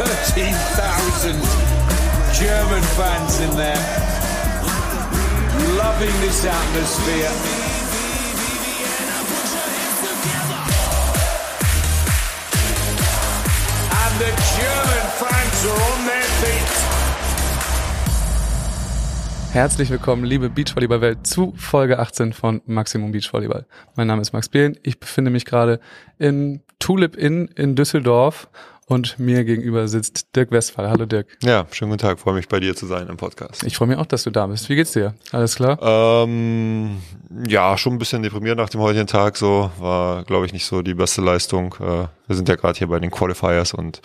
13,000 German fans in there, loving this atmosphere. And the German fans are on their feet. Herzlich willkommen, liebe Beachvolleyball-Welt, zu Folge 18 von Maximum Beachvolleyball. Mein Name ist Max Behlen. Ich befinde mich gerade in Tulip Inn in Düsseldorf und mir gegenüber sitzt Dirk Westphal. Hallo Dirk. Ja, schönen guten Tag. Freue mich bei dir zu sein im Podcast. Ich freue mich auch, dass du da bist. Wie geht's dir? Alles klar? Ähm, ja, schon ein bisschen deprimiert nach dem heutigen Tag. So war, glaube ich, nicht so die beste Leistung. Äh, wir sind ja gerade hier bei den Qualifiers und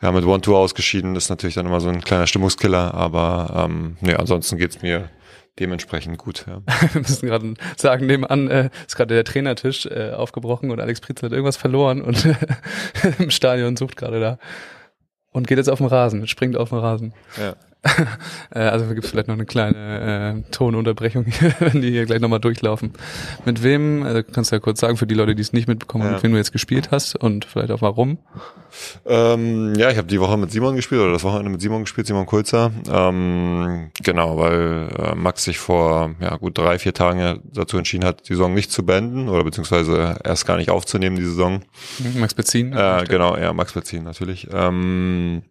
wir haben mit One-Two ausgeschieden. Das ist natürlich dann immer so ein kleiner Stimmungskiller. Aber ähm, nee, ansonsten geht's mir dementsprechend gut. Ja. Wir müssen gerade sagen, nebenan äh, ist gerade der Trainertisch äh, aufgebrochen und Alex Pritz hat irgendwas verloren und im Stadion sucht gerade da und geht jetzt auf den Rasen, springt auf den Rasen. Ja. Äh, also gibt es vielleicht noch eine kleine äh, Tonunterbrechung, wenn die hier gleich nochmal durchlaufen. Mit wem, äh, kannst du ja kurz sagen, für die Leute, die es nicht mitbekommen, Ja. mit wem du jetzt gespielt hast und vielleicht auch warum. Ähm, ja, ich habe die Woche mit Simon gespielt oder das Wochenende mit Simon gespielt, Simon Kulzer. Ähm, genau, weil äh, Max sich vor ja, gut drei, vier Tagen dazu entschieden hat, die Saison nicht zu beenden oder beziehungsweise erst gar nicht aufzunehmen, die Saison. Max Bezin. Äh, genau, ja, Max beziehen natürlich. Ähm,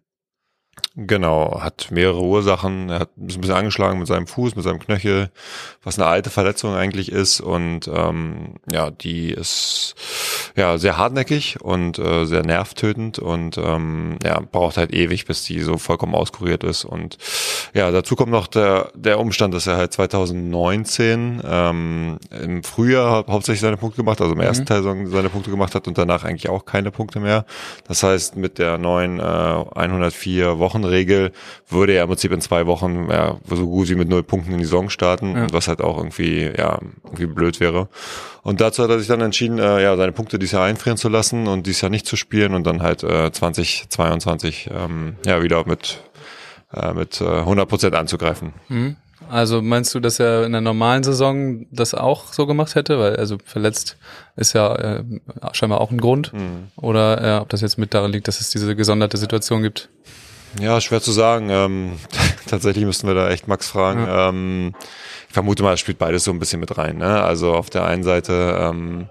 genau, hat mehrere Ursachen. Er hat ist ein bisschen angeschlagen mit seinem Fuß, mit seinem Knöchel, was eine alte Verletzung eigentlich ist. Und ähm, ja, die ist ja sehr hartnäckig und äh, sehr nervtötend und ähm, ja, braucht halt ewig, bis die so vollkommen auskuriert ist. Und ja, dazu kommt noch der, der Umstand, dass er halt 2019 ähm, im Frühjahr hau- hauptsächlich seine Punkte gemacht, also im ersten Teil seine Punkte gemacht hat und danach eigentlich auch keine Punkte mehr. Das heißt, mit der neuen äh, 104 Wochen Regel würde er im Prinzip in zwei Wochen ja, so gut wie mit null Punkten in die Saison starten, Ja. was halt auch irgendwie ja irgendwie blöd wäre. Und dazu hat er sich dann entschieden, äh, ja seine Punkte dieses Jahr einfrieren zu lassen und dieses Jahr nicht zu spielen und dann halt äh, 2022 ähm, ja wieder mit äh, mit äh, 100 Prozent anzugreifen. Mhm. Also meinst du, dass er in der normalen Saison das auch so gemacht hätte? Weil also verletzt ist ja äh, scheinbar auch ein Grund. Mhm. Oder äh, ob das jetzt mit daran liegt, dass es diese gesonderte Situation gibt. Ja, schwer zu sagen. Ähm, tatsächlich müssten wir da echt Max fragen. Ähm, ich vermute mal, es spielt beides so ein bisschen mit rein. Ne? Also auf der einen Seite ähm,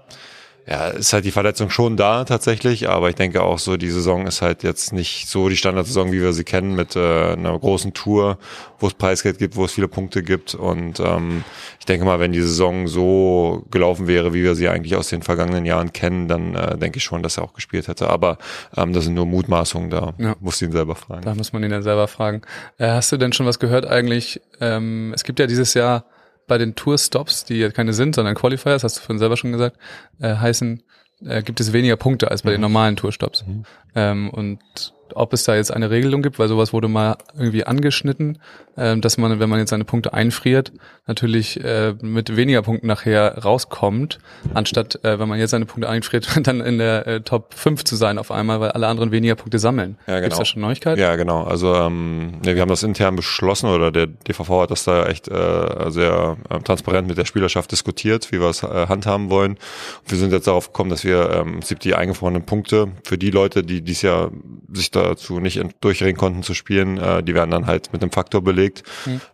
ja, ist halt die Verletzung schon da tatsächlich, aber ich denke auch so, die Saison ist halt jetzt nicht so die Standardsaison, wie wir sie kennen, mit äh, einer großen Tour, wo es Preisgeld gibt, wo es viele Punkte gibt. Und ähm, ich denke mal, wenn die Saison so gelaufen wäre, wie wir sie eigentlich aus den vergangenen Jahren kennen, dann äh, denke ich schon, dass er auch gespielt hätte. Aber ähm, das sind nur Mutmaßungen, da Ja. musst du ihn selber fragen. Da muss man ihn dann selber fragen. Äh, hast du denn schon was gehört eigentlich? Ähm, es gibt ja dieses Jahr bei den Tourstops, die ja keine sind, sondern Qualifiers, hast du vorhin selber schon gesagt, äh, heißen, äh, gibt es weniger Punkte als bei den normalen Tourstops. Ähm, und ob es da jetzt eine Regelung gibt, weil sowas wurde mal irgendwie angeschnitten, ähm, dass man, wenn man jetzt seine Punkte einfriert, natürlich äh, mit weniger Punkten nachher rauskommt, anstatt, äh, wenn man jetzt seine Punkte einfriert, dann in der äh, Top 5 zu sein auf einmal, weil alle anderen weniger Punkte sammeln. Ja, genau. da schon Neuigkeiten? Ja, genau. Also ähm, ne, wir haben das intern beschlossen oder der DVV hat das da echt äh, sehr äh, transparent mit der Spielerschaft diskutiert, wie wir es äh, handhaben wollen. Und wir sind jetzt darauf gekommen, dass wir ähm, die eingefrorenen Punkte für die Leute, die dies Jahr sich dazu nicht ent- durchringen konnten zu spielen, äh, die werden dann halt mit einem Faktor belegt.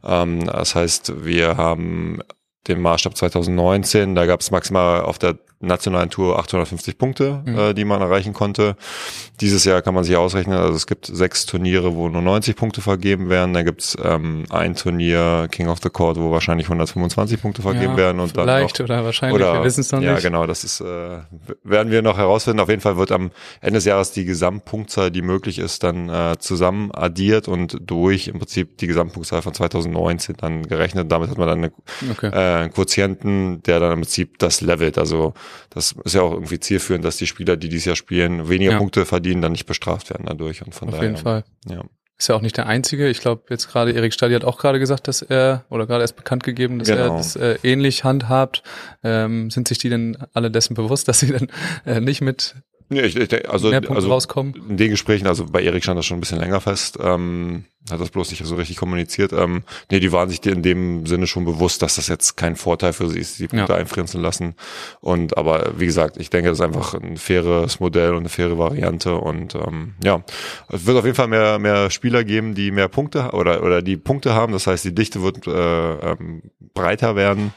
Ähm, das heißt, wir haben den Maßstab 2019, da gab es maximal auf der nationalen Tour 850 Punkte, äh, die man erreichen konnte. Dieses Jahr kann man sich ausrechnen, also es gibt sechs Turniere, wo nur 90 Punkte vergeben werden. Dann gibt's ähm, ein Turnier, King of the Court, wo wahrscheinlich 125 Punkte vergeben Ja, werden. Und dann vielleicht noch, oder wahrscheinlich, wir wissen es noch ja, nicht. genau, das ist, äh, werden wir noch herausfinden. Auf jeden Fall wird am Ende des Jahres die Gesamtpunktzahl, die möglich ist, dann äh, zusammen addiert und durch im Prinzip die Gesamtpunktzahl von 2019 dann gerechnet. Damit hat man dann eine, Okay. äh, einen Quotienten, der dann im Prinzip das levelt. Also das ist ja auch irgendwie zielführend, dass die Spieler, die dieses Jahr spielen, weniger Ja. Punkte verdienen, dann nicht bestraft werden dadurch. Und von Auf daher, jeden Fall. Ja. Ist ja auch nicht der Einzige. Ich glaube, jetzt gerade Erik Stadi hat auch gerade gesagt, dass er, oder gerade erst bekannt gegeben, dass er Genau. das äh, ähnlich handhabt. Ähm, sind sich die denn alle dessen bewusst, dass sie dann äh, nicht mit Nee, ich, ich, also, mehr Punkte also rauskommen? in den Gesprächen, also bei Erik stand das schon ein bisschen länger fest, ähm, hat das bloß nicht so richtig kommuniziert. Ähm, nee, die waren sich in dem Sinne schon bewusst, dass das jetzt kein Vorteil für sie ist, die Punkte Ja. einfrieren zu lassen. Und aber wie gesagt, ich denke, das ist einfach ein faires Modell und eine faire Variante. Und ähm, ja, es wird auf jeden Fall mehr, mehr Spieler geben, die mehr Punkte oder, oder die Punkte haben. Das heißt, die Dichte wird äh, ähm, breiter werden.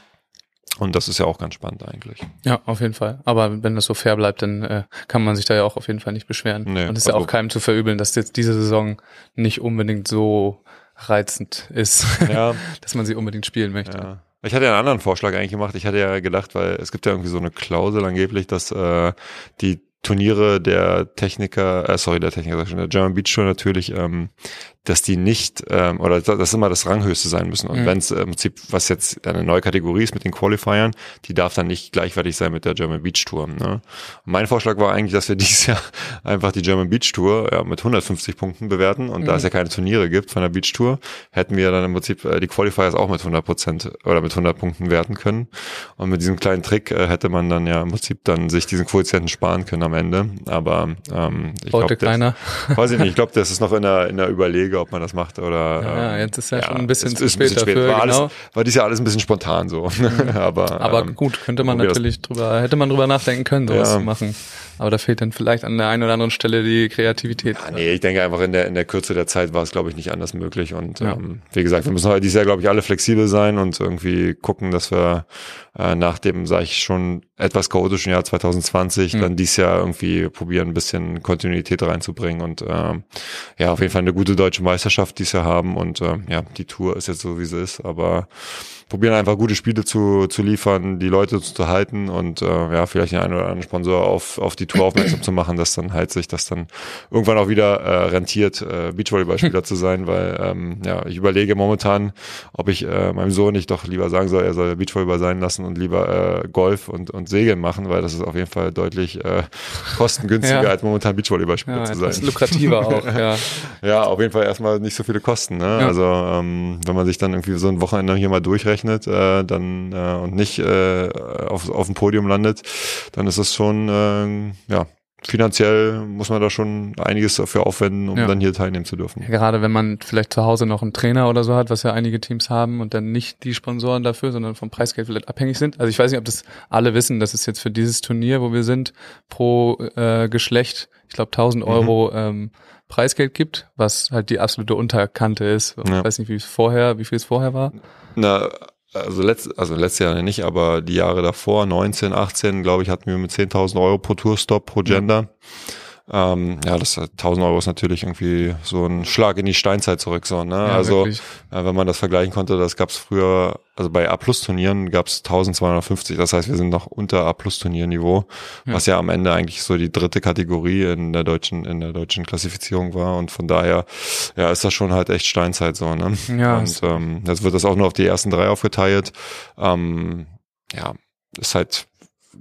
Und das ist ja auch ganz spannend eigentlich. Ja, auf jeden Fall. Aber wenn das so fair bleibt, dann äh, kann man sich da ja auch auf jeden Fall nicht beschweren. Nee, Und es ist ja also- auch keinem zu verübeln, dass jetzt diese Saison nicht unbedingt so reizend ist, Ja. dass man sie unbedingt spielen möchte. Ja. Ich hatte ja einen anderen Vorschlag eigentlich gemacht. Ich hatte ja gedacht, weil es gibt ja irgendwie so eine Klausel angeblich, dass äh, die Turniere der Techniker, äh, sorry, der Techniker, der German Beach Tour natürlich, ähm, dass die nicht, ähm, oder da- das immer das Ranghöchste sein müssen. Und Mhm. wenn es im Prinzip, was jetzt eine neue Kategorie ist mit den Qualifiern, die darf dann nicht gleichwertig sein mit der German Beach Tour. Ne? Mein Vorschlag war eigentlich, dass wir dieses Jahr einfach die German Beach Tour ja, mit 150 Punkten bewerten. Und da es ja keine Turniere gibt von der Beach Tour, hätten wir dann im Prinzip äh, die Qualifiers auch mit 100 Prozent oder mit 100 Punkten werten können. Und mit diesem kleinen Trick äh, hätte man dann ja im Prinzip dann sich diesen Quotienten sparen können am Ende. Aber ähm, ich glaube, keiner. weiß ich nicht, ich glaube, das ist noch in der, in der Überlege, ob man das macht oder. Ja, ähm, jetzt ist ja schon ein bisschen zu spät bisschen dafür, War, genau. alles, war dies ja alles ein bisschen spontan so. aber Aber ähm, gut, könnte man das- natürlich drüber, hätte man drüber nachdenken können, sowas Ja. zu machen. Aber da fehlt dann vielleicht an der einen oder anderen Stelle die Kreativität. Ja, nee, ich denke einfach in der, in der Kürze der Zeit war es, glaube ich, nicht anders möglich. Und Ja. ähm, wie gesagt, wir müssen halt dieses Jahr, glaube ich, alle flexibel sein und irgendwie gucken, dass wir äh, nach dem, sage ich schon, etwas chaotischen Jahr 2020 Mhm. dann dieses Jahr irgendwie probieren, ein bisschen Kontinuität reinzubringen und ähm, ja, auf jeden Fall eine gute deutsche Meisterschaft dieses Jahr haben. Und ähm, ja, die Tour ist jetzt so, wie sie ist, aber probieren einfach gute Spiele zu, zu liefern, die Leute zu halten und äh, ja, vielleicht den einen oder anderen Sponsor auf, auf die Tour aufmerksam zu machen, dass dann halt sich das dann irgendwann auch wieder äh, rentiert, äh, Beachvolleyballspieler zu sein, weil ähm, ja, ich überlege momentan, ob ich äh, meinem Sohn nicht doch lieber sagen soll, er soll Beachvolleyball sein lassen und lieber äh, Golf und, und Segeln machen, weil das ist auf jeden Fall deutlich äh, kostengünstiger, Ja. als momentan Beachvolleyballspieler Ja, zu sein. lukrativer auch, ja. Ja, auf jeden Fall erstmal nicht so viele Kosten. Ne? Ja. Also ähm, wenn man sich dann irgendwie so ein Wochenende hier mal durchrechnet äh, dann äh, und nicht äh, auf, auf dem Podium landet, dann ist das schon, äh, ja, finanziell muss man da schon einiges dafür aufwenden, um Ja. dann hier teilnehmen zu dürfen. Ja, Gerade wenn man vielleicht zu Hause noch einen Trainer oder so hat, was ja einige Teams haben und dann nicht die Sponsoren dafür, sondern vom Preisgeld vielleicht abhängig sind. Also ich weiß nicht, ob das alle wissen, dass es jetzt für dieses Turnier, wo wir sind, pro äh, Geschlecht, ich glaube 1000 Mhm. Euro ähm, Preisgeld gibt, was halt die absolute Unterkante ist. Ich Ja. weiß nicht, wie es vorher, wie viel es vorher war. Na, also, letzt, also letztes Jahr nicht, aber die Jahre davor, 19, 18, glaube ich, hatten wir mit 10.000 Euro pro Tourstop pro Gender. Ähm, ja, das 1000 Euro ist natürlich irgendwie so ein Schlag in die Steinzeit zurück, so, ne? Ja, also, äh, wenn man das vergleichen konnte, das gab's früher, also bei A-Plus-Turnieren gab's 1250, das heißt, wir sind noch unter A-Plus-Turnierniveau, Ja. was ja am Ende eigentlich so die dritte Kategorie in der deutschen, in der deutschen Klassifizierung war und von daher, ja, ist das schon halt echt Steinzeit so, ne? Ja, und ähm, jetzt wird das auch nur auf die ersten drei aufgeteilt. Ähm, ja, ist halt,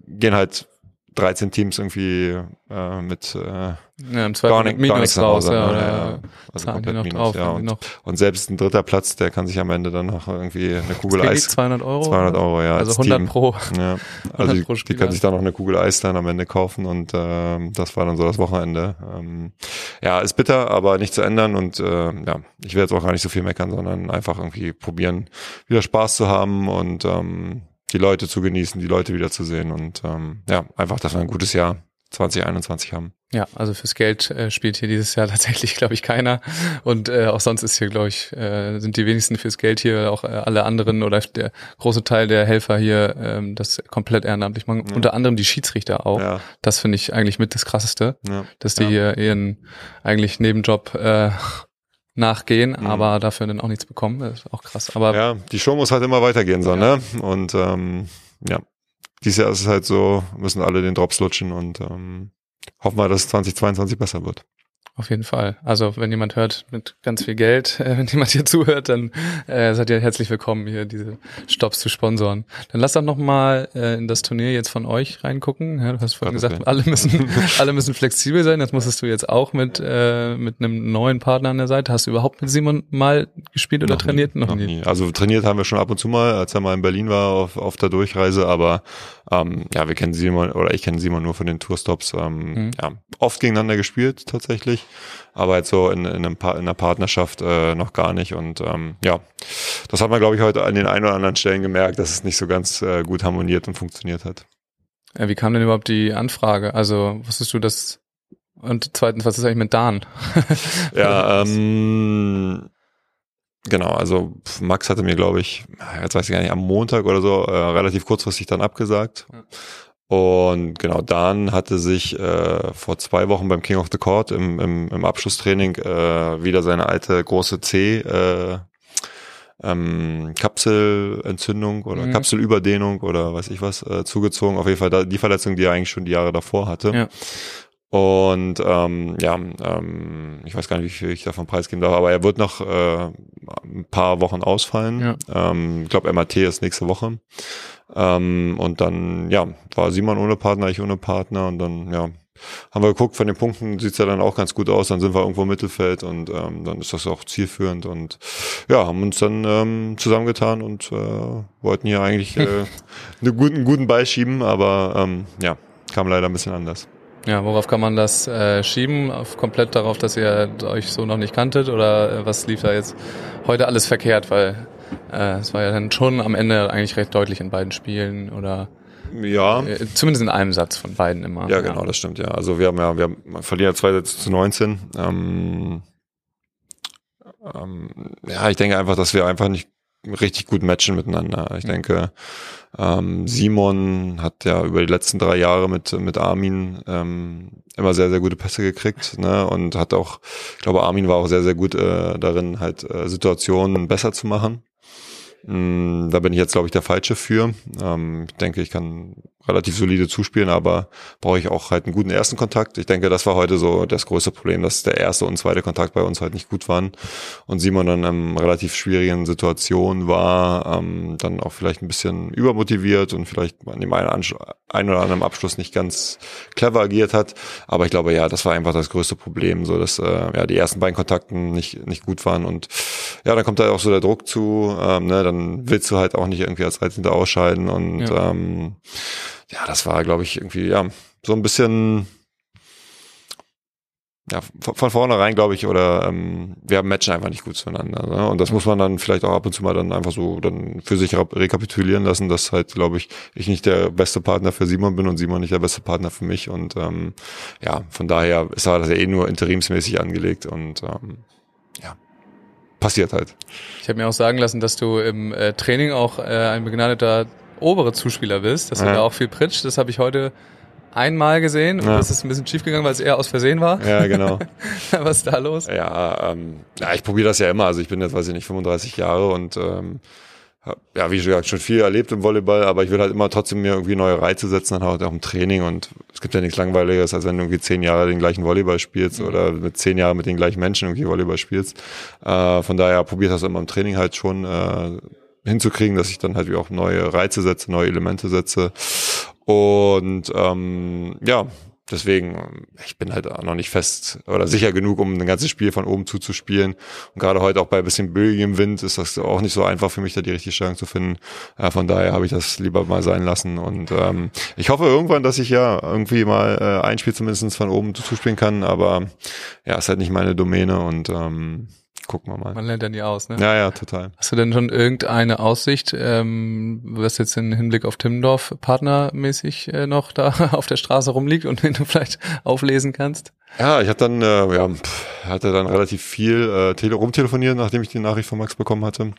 gehen halt 13 Teams irgendwie äh, mit äh, Ja, im gar, nicht, mit gar Minus nichts raus, Hause. ja, ne? oder ja, also zahlen die komplett noch Minus, drauf. ja. Und, und selbst ein dritter Platz, der kann sich am Ende dann noch irgendwie eine Kugel Eis 200 Euro? 200 Euro, ja. Also als 100 Team. pro. Ja, also die, pro die können sich da noch eine Kugel Eis dann am Ende kaufen und ähm, das war dann so das Wochenende. Ähm, ja, ist bitter, aber nicht zu ändern und äh, ja, ich werde jetzt auch gar nicht so viel meckern, sondern einfach irgendwie probieren, wieder Spaß zu haben und ähm, die Leute zu genießen, die Leute wieder zu sehen und ähm, ja, einfach, dass wir ein gutes Jahr 2021 haben. Ja, also fürs Geld äh, spielt hier dieses Jahr tatsächlich, glaube ich, keiner. Und äh, auch sonst ist hier, glaube ich, äh, sind die wenigsten fürs Geld hier, auch äh, alle anderen oder der große Teil der Helfer hier, ähm, das komplett ehrenamtlich machen. Ja. Unter anderem die Schiedsrichter auch. Ja, Das finde ich eigentlich mit das Krasseste, ja. dass die hier ihren eigentlich Nebenjob äh, nachgehen, Mhm. aber dafür dann auch nichts bekommen. Das ist auch krass. Aber Ja, die Show muss halt immer weitergehen, so, Ja. ne? Und ähm, ja, dieses Jahr ist es halt so, müssen alle den Drops lutschen und ähm, hoffen wir, dass 2022 besser wird. Auf jeden Fall. Also wenn jemand hört mit ganz viel Geld, äh, wenn jemand hier zuhört, dann äh, seid ihr herzlich willkommen, hier diese Stops zu sponsoren. Dann lasst doch noch mal äh, in das Turnier jetzt von euch reingucken. Ja, du hast vorhin Okay. gesagt, alle müssen, alle müssen flexibel sein. Das musstest du jetzt auch mit äh, mit einem neuen Partner an der Seite. Hast du überhaupt mit Simon mal gespielt oder Noch nie, trainiert? Noch nie. Also trainiert haben wir schon ab und zu mal, als er mal in Berlin war auf, auf der Durchreise, aber ähm, ja, wir kennen Simon oder ich kenne Simon nur von den Tourstops. Ähm, Mhm. ja, oft gegeneinander gespielt tatsächlich, aber jetzt so in, in, pa in einer Partnerschaft äh, noch gar nicht. Und ähm, ja, das hat man, glaube ich, heute an den ein oder anderen Stellen gemerkt, dass es nicht so ganz äh, gut harmoniert und funktioniert hat. Ja, wie kam denn überhaupt die Anfrage? Also wusstest du das? Und zweitens, was ist eigentlich mit Dan? Ja, ähm, genau, also Max hatte mir, glaube ich, jetzt weiß ich gar nicht, am Montag oder so, äh, relativ kurzfristig dann abgesagt. Ja. Und genau, Dan hatte sich äh, vor zwei Wochen beim King of the Court im, im, im Abschlusstraining äh, wieder seine alte große C äh, ähm, Kapselentzündung oder Mhm. Kapselüberdehnung oder weiß ich was äh, zugezogen. Auf jeden Fall da, die Verletzung, die er eigentlich schon die Jahre davor hatte. Ja. Und ähm, ja, ähm, ich weiß gar nicht, wie viel ich davon preisgeben darf, aber er wird noch äh, ein paar Wochen ausfallen. Ja. Ähm, ich glaube, MAT ist nächste Woche. Ähm, und dann, ja, war Simon ohne Partner, ich ohne Partner und dann, ja, haben wir geguckt, von den Punkten sieht's ja dann auch ganz gut aus, dann sind wir irgendwo im Mittelfeld und ähm, dann ist das auch zielführend und ja, haben uns dann ähm, zusammengetan und äh, wollten hier eigentlich äh, einen guten, guten Ball schieben, aber ähm, ja, kam leider ein bisschen anders. Ja, worauf kann man das äh, schieben? Auf komplett darauf, dass ihr euch so noch nicht kanntet oder äh, was lief da jetzt heute alles verkehrt? Weil äh, es war ja dann schon am Ende eigentlich recht deutlich in beiden Spielen oder Ja, äh, zumindest in einem Satz von beiden immer. Ja, genau, das stimmt, ja. Also wir haben ja, wir haben, man verliert ja zwei Sätze zu 19. Ähm, ähm, ja, ich denke einfach, dass wir einfach nicht richtig gut matchen miteinander. Ich denke, ähm, Simon hat ja über die letzten drei Jahre mit, mit Armin ähm, immer sehr, sehr gute Pässe gekriegt, ne? Und hat auch, ich glaube, Armin war auch sehr, sehr gut äh, darin, halt äh, Situationen besser zu machen. Mm, Da bin ich jetzt, glaube ich, der Falsche für. Ähm, ich denke, ich kann relativ solide zuspielen, aber brauche ich auch halt einen guten ersten Kontakt. Ich denke, das war heute so das größte Problem, dass der erste und zweite Kontakt bei uns halt nicht gut waren und Simon dann in relativ schwierigen Situation war, ähm, dann auch vielleicht ein bisschen übermotiviert und vielleicht an dem einen, einen oder anderen Abschluss nicht ganz clever agiert hat. Aber ich glaube, ja, das war einfach das größte Problem, so dass äh, ja die ersten beiden Kontakten nicht nicht gut waren und ja, dann kommt da auch so der Druck zu, ähm, ne, dann willst du halt auch nicht irgendwie als 13. ausscheiden und Ja. ähm, ja, das war, glaube ich, irgendwie, ja, so ein bisschen, ja, von, von vornherein, glaube ich, oder ähm, wir matchen einfach nicht gut zueinander. Ne? Und das muss man dann vielleicht auch ab und zu mal dann einfach so dann für sich re- rekapitulieren lassen, dass halt, glaube ich, ich nicht der beste Partner für Simon bin und Simon nicht der beste Partner für mich. Und ähm, ja, von daher ist das ja eh nur interimsmäßig angelegt und ähm, ja, passiert halt. Ich habe mir auch sagen lassen, dass du im äh, Training auch äh, ein begnadeter obere Zuspieler bist, dass du Ja. da auch viel pritscht. Das habe ich heute einmal gesehen und Ja. das ist ein bisschen schief gegangen, weil es eher aus Versehen war. Ja, genau. Was ist da los? Ja, ähm, ja ich probiere das ja immer. Also ich bin jetzt, weiß ich nicht, 35 Jahre und ähm, ja, wie gesagt, schon viel erlebt im Volleyball, aber ich will halt immer trotzdem mir irgendwie neue Reize setzen, dann halt auch im Training und es gibt ja nichts Langweiliges, als wenn du irgendwie zehn Jahre den gleichen Volleyball spielst oder mit zehn Jahren mit den gleichen Menschen irgendwie Volleyball spielst. Äh, von daher probiere ich das immer im Training halt schon äh, hinzukriegen, dass ich dann halt wie auch neue Reize setze, neue Elemente setze und ähm, ja, deswegen, ich bin halt auch noch nicht fest oder sicher genug, um ein ganzes Spiel von oben zuzuspielen. Und gerade heute auch bei ein bisschen böigem Wind ist das auch nicht so einfach für mich, da die richtige Stellung zu finden. Äh, von daher habe ich das lieber mal sein lassen. Und ähm, ich hoffe irgendwann, dass ich ja irgendwie mal äh, ein Spiel zumindest von oben zuspielen kann. Aber ja, ist halt nicht meine Domäne und ähm, gucken wir mal. Man lernt ja nie aus, ne? Ja, ja, total. Hast du denn schon irgendeine Aussicht, ähm, was jetzt im Hinblick auf Timmendorf partnermäßig äh, noch da auf der Straße rumliegt und den du vielleicht auflesen kannst? Ja, ich hatte dann, äh, ja, pff, hatte dann relativ viel äh, tele rumtelefoniert, nachdem ich die Nachricht von Max bekommen hatte.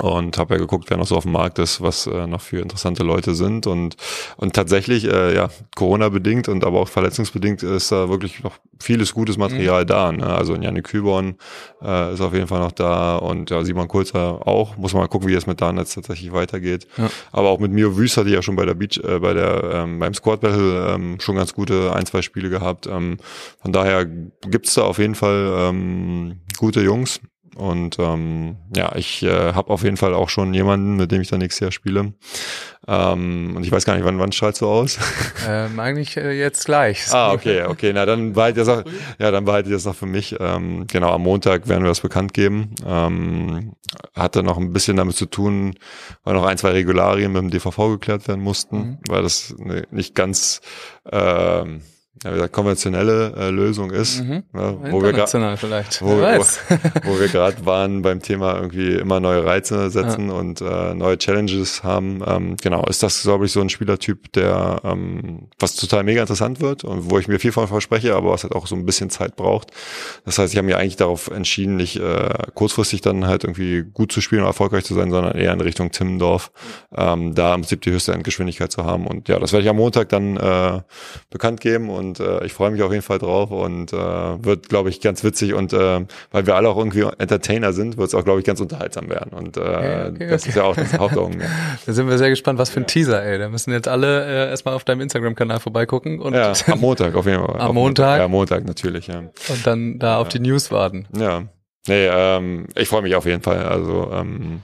Und habe ja geguckt, wer noch so auf dem Markt ist, was äh, noch für interessante Leute sind und und tatsächlich äh, ja Corona bedingt und aber auch verletzungsbedingt ist da wirklich noch vieles gutes Material mhm. da. Ne? Also Janik Küborn äh, ist auf jeden Fall noch da und ja Simon Kulzer auch. Muss man mal gucken, wie es mit Darnetz tatsächlich weitergeht. Ja. Aber auch mit Mio Wüst hatte ich ja schon bei der Beach, äh, bei der ähm, beim Squad Battle ähm, schon ganz gute ein zwei Spiele gehabt. Ähm, von daher gibt's da auf jeden Fall ähm, gute Jungs und ähm, ja, ich äh, habe auf jeden Fall auch schon jemanden, mit dem ich dann nächstes Jahr spiele. Ähm, und ich weiß gar nicht, wann, wann strahlst du aus? Ähm, eigentlich äh, jetzt gleich. Ah, okay, okay. Na, dann behalte ich das noch, ja, dann behalte ich das noch für mich. Ähm, genau, am Montag werden wir das bekannt geben. Ähm, hatte noch ein bisschen damit zu tun, weil noch ein, zwei Regularien mit dem DVV geklärt werden mussten, mhm. weil das ne, nicht ganz ähm, ja, wie gesagt, konventionelle äh, Lösung ist. Mhm. Ne, wo wir gerade vielleicht. Wo, wo, wo, wir gerade waren beim Thema irgendwie immer neue Reize setzen ja. und äh, neue Challenges haben. Ähm, genau, ist das, glaube ich, so ein Spielertyp, der ähm, was total mega interessant wird und wo ich mir viel von verspreche, aber was halt auch so ein bisschen Zeit braucht. Das heißt, ich habe mich eigentlich darauf entschieden, nicht äh, kurzfristig dann halt irgendwie gut zu spielen und erfolgreich zu sein, sondern eher in Richtung Timmendorf, ähm, da im Prinzip die höchste Endgeschwindigkeit zu haben. Und ja, das werde ich am Montag dann äh, bekannt geben und und äh, ich freue mich auf jeden Fall drauf und äh, wird, glaube ich, ganz witzig und äh, weil wir alle auch irgendwie Entertainer sind, wird es auch, glaube ich, ganz unterhaltsam werden und äh, okay, okay, das okay. ist ja auch das Hauptaugenmerk. da sind wir sehr gespannt, was für ein Teaser, ey. Da müssen jetzt alle äh, erstmal auf deinem Instagram-Kanal vorbeigucken und ja, am Montag auf jeden Fall. Am Montag? Ja, Montag natürlich, ja. Und dann da ja. auf die News warten. Ja. Nee, ähm, ich freue mich auf jeden Fall. Also ähm,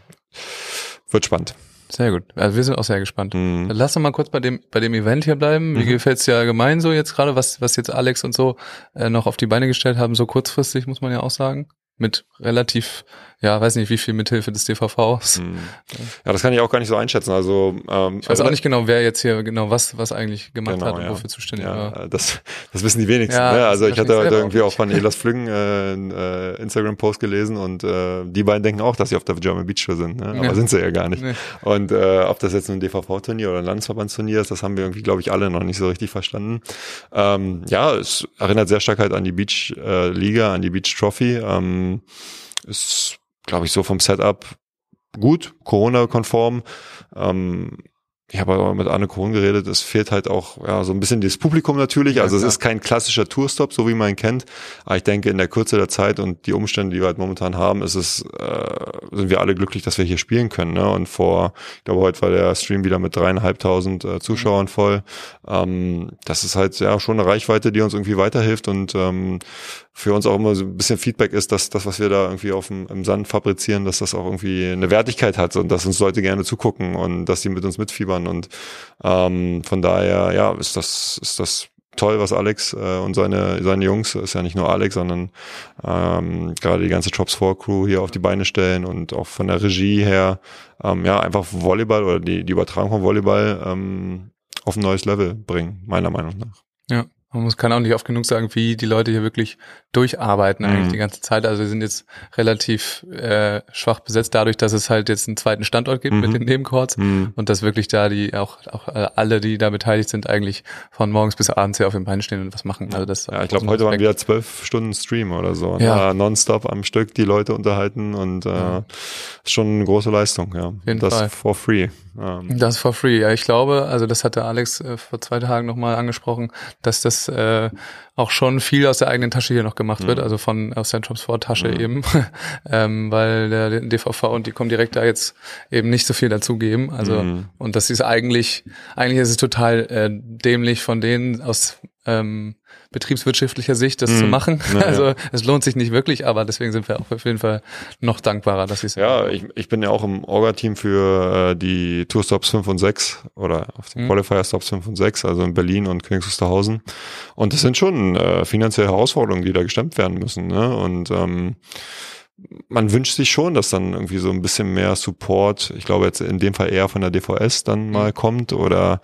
wird spannend. Sehr gut. Also wir sind auch sehr gespannt. Mhm. Lass uns mal kurz bei dem bei dem Event hier bleiben. Wie mhm. gefällt's dir allgemein so jetzt gerade, was was jetzt Alex und so äh, noch auf die Beine gestellt haben, so kurzfristig muss man ja auch sagen, mit relativ ja, weiß nicht, wie viel mithilfe des DVVs. Hm. Ja, das kann ich auch gar nicht so einschätzen. Also ähm, ich weiß also, auch nicht genau, wer jetzt hier genau was was eigentlich gemacht genau, hat und ja. wofür zuständig ja, war. Das, das wissen die wenigsten. Ja, ne? Also ich hatte heute irgendwie auch von Elas Flüggen äh, äh, Instagram-Post gelesen und äh, die beiden denken auch, dass sie auf der German Beach Tour sind, ne? aber ja. sind sie ja gar nicht. Nee. Und äh, ob das jetzt ein DVV-Turnier oder ein Landesverbandsturnier ist, das haben wir irgendwie, glaube ich, alle noch nicht so richtig verstanden. Ähm, ja, es erinnert sehr stark halt an die Beach äh, Liga, an die Beach Trophy. Ähm, ist glaube ich, so vom Setup gut, Corona-konform. Ähm, ich habe aber mit Anne Kohn geredet, es fehlt halt auch ja, so ein bisschen das Publikum natürlich. Also ja, es ist kein klassischer Tourstop, so wie man ihn kennt. Aber ich denke, in der Kürze der Zeit und die Umstände, die wir halt momentan haben, ist es, äh, sind wir alle glücklich, dass wir hier spielen können. Ne? Und vor, ich glaube, heute war der Stream wieder mit dreieinhalbtausend äh, Zuschauern voll. Ähm, das ist halt ja schon eine Reichweite, die uns irgendwie weiterhilft und ähm, für uns auch immer so ein bisschen Feedback ist, dass das, was wir da irgendwie auf dem, im Sand fabrizieren, dass das auch irgendwie eine Wertigkeit hat und dass uns Leute gerne zugucken und dass die mit uns mitfiebern. Und ähm, von daher, ja, ist das, ist das toll, was Alex äh, und seine, seine Jungs, ist ja nicht nur Alex, sondern ähm, gerade die ganze Drops 4 Crew hier auf die Beine stellen und auch von der Regie her, ähm, ja, einfach Volleyball oder die, die Übertragung von Volleyball ähm, auf ein neues Level bringen, meiner Meinung nach. Ja. Man muss, kann auch nicht oft genug sagen, wie die Leute hier wirklich durcharbeiten eigentlich mhm. die ganze Zeit. Also wir sind jetzt relativ äh, schwach besetzt dadurch, dass es halt jetzt einen zweiten Standort gibt mhm. mit den Nebencourts mhm. und dass wirklich da die auch auch äh, alle, die da beteiligt sind, eigentlich von morgens bis abends hier auf den Beinen stehen und was machen. Also das ja, ich glaube, heute waren wieder zwölf Stunden Stream oder so. Ja. ja nonstop am Stück die Leute unterhalten und äh, ja. schon eine große Leistung, ja. Jeden das Fall. for free. Ähm. Das for free, ja. Ich glaube, also das hatte Alex äh, vor zwei Tagen nochmal angesprochen, dass das äh, auch schon viel aus der eigenen Tasche hier noch gemacht mhm. wird, also von aus der Jobsport-Tasche mhm. eben, ähm, weil der DVV und die kommen direkt da jetzt eben nicht so viel dazugeben. Also mhm. und das ist eigentlich, eigentlich ist es total äh, dämlich von denen aus ähm, betriebswirtschaftlicher Sicht, das mhm. zu machen. Ja, also ja. es lohnt sich nicht wirklich, aber deswegen sind wir auch auf jeden Fall noch dankbarer, dass sie es Ja, ich, ich bin ja auch im Orga-Team für äh, die Tourstops 5 und 6 oder auf den mhm. Qualifier-Stops 5 und 6, also in Berlin und Königs Wusterhausen. Und das sind schon äh, finanzielle Herausforderungen, die da gestemmt werden müssen. Ne? Und ähm, man wünscht sich schon, dass dann irgendwie so ein bisschen mehr Support, ich glaube jetzt in dem Fall eher von der DVS dann mhm. mal kommt oder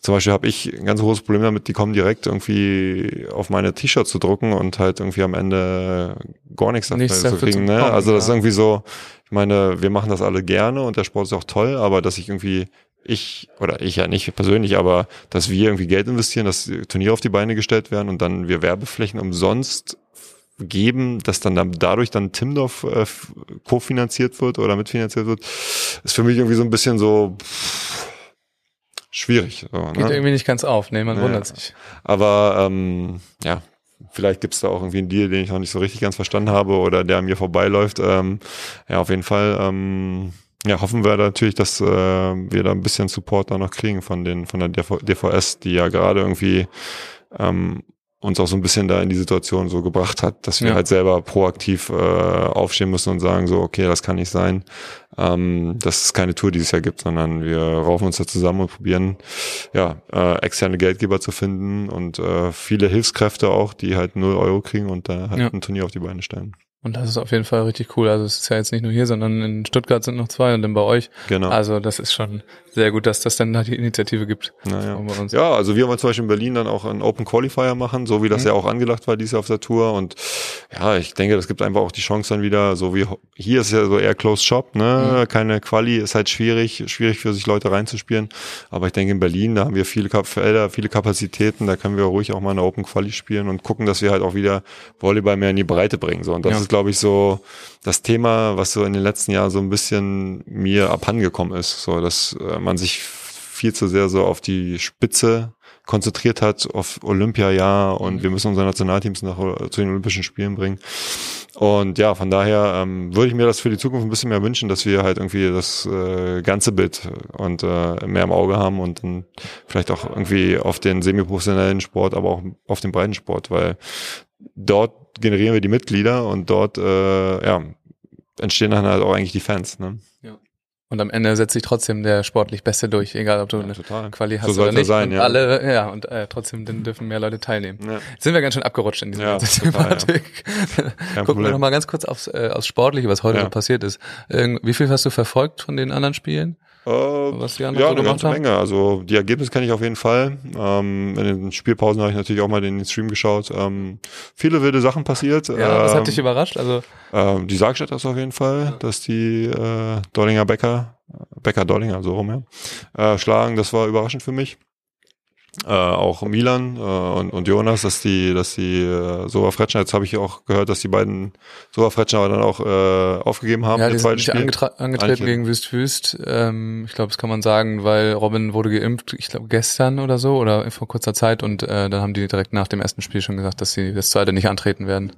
zum Beispiel habe ich ein ganz großes Problem damit, die kommen direkt irgendwie auf meine T-Shirts zu drucken und halt irgendwie am Ende gar nichts dafür nichts zu kriegen. Ne? Kommen, also das ist irgendwie so, ich meine, wir machen das alle gerne und der Sport ist auch toll, aber dass ich irgendwie ich, oder ich ja nicht persönlich, aber dass wir irgendwie Geld investieren, dass Turniere auf die Beine gestellt werden und dann wir Werbeflächen umsonst geben, dass dann, dann dadurch dann Timdorf äh, kofinanziert wird oder mitfinanziert wird, ist für mich irgendwie so ein bisschen so pff, schwierig. So, Geht ne? irgendwie nicht ganz auf, nee, man Ja. wundert sich. Aber ähm, ja, vielleicht gibt's da auch irgendwie einen Deal, den ich noch nicht so richtig ganz verstanden habe oder der an mir vorbeiläuft. Ähm, ja, auf jeden Fall. Ähm, ja, hoffen wir natürlich, dass äh, wir da ein bisschen Support da noch kriegen von den von der DV DVS, die ja gerade irgendwie ähm, uns auch so ein bisschen da in die Situation so gebracht hat, dass wir Ja. halt selber proaktiv äh, aufstehen müssen und sagen so, okay, das kann nicht sein, ähm, dass es keine Tour dieses Jahr gibt, sondern wir raufen uns da zusammen und probieren, ja, äh, externe Geldgeber zu finden und äh, viele Hilfskräfte auch, die halt null Euro kriegen und da halt Ja. ein Turnier auf die Beine stellen. Und das ist auf jeden Fall richtig cool. Also es ist ja jetzt nicht nur hier, sondern in Stuttgart sind noch zwei und dann bei euch. Genau. Also das ist schon sehr gut, dass das dann da die Initiative gibt. Naja. Ja, also wir wollen zum Beispiel in Berlin dann auch einen Open Qualifier machen, so wie das Mhm. ja auch angedacht war dieses Jahr auf der Tour. Und ja, ich denke, das gibt einfach auch die Chance dann wieder, so wie hier ist ja so eher Closed Shop, ne? Mhm. Keine Quali ist halt schwierig, schwierig für sich Leute reinzuspielen. Aber ich denke, in Berlin, da haben wir viele Kap Felder, viele Kapazitäten, da können wir ruhig auch mal eine Open Quali spielen und gucken, dass wir halt auch wieder Volleyball mehr in die Breite bringen. So. Und das Ja. ist, glaube ich, so das Thema, was so in den letzten Jahren so ein bisschen mir abhandengekommen ist. So, dass äh, man sich viel zu sehr so auf die Spitze konzentriert hat, auf Olympiajahr und wir müssen unsere Nationalteams nach, zu den Olympischen Spielen bringen. Und ja, von daher ähm, würde ich mir das für die Zukunft ein bisschen mehr wünschen, dass wir halt irgendwie das äh, ganze Bild und äh, mehr im Auge haben und dann vielleicht auch irgendwie auf den semiprofessionellen Sport, aber auch auf den breiten Sport, weil dort generieren wir die Mitglieder und dort äh, ja, entstehen dann halt auch eigentlich die Fans. Ne? Und am Ende setzt sich trotzdem der sportlich Beste durch, egal ob du eine total. Quali hast So oder nicht. sein, und ja. alle, ja, und äh, trotzdem dann dürfen mehr Leute teilnehmen. Ja, Jetzt sind wir ganz schön abgerutscht in dieser Ja, total, ja. Thematik. kein Gucken wir Problem. noch mal ganz kurz aufs, äh, aufs Sportliche, was heute Ja. so passiert ist. Irgend, wie viel hast du verfolgt von den anderen Spielen? Äh, Was die anderen ja, so eine ganze haben? Menge. Also die Ergebnisse kenne ich auf jeden Fall. Ähm, in den Spielpausen habe ich natürlich auch mal in den Stream geschaut. Ähm, viele wilde Sachen passiert. Ja, was ähm, hat dich überrascht? Also, ähm, die Sargstadt ist auf jeden Fall, dass die äh, Dollinger Becker, Becker Dollinger, so rum, ja, äh, schlagen. Das war überraschend für mich. Äh, auch Milan äh, und, und Jonas, dass die, dass die äh, Sova Fretschner, jetzt habe ich auch gehört, dass die beiden Sova Fretschner aber dann auch äh, aufgegeben haben ja, die sind nicht angetreten Eigentlich- gegen Wüst Wüst. Ähm, ich glaube, das kann man sagen, weil Robin wurde geimpft, ich glaube gestern oder so oder vor kurzer Zeit und äh, dann haben die direkt nach dem ersten Spiel schon gesagt, dass sie das zweite nicht antreten werden.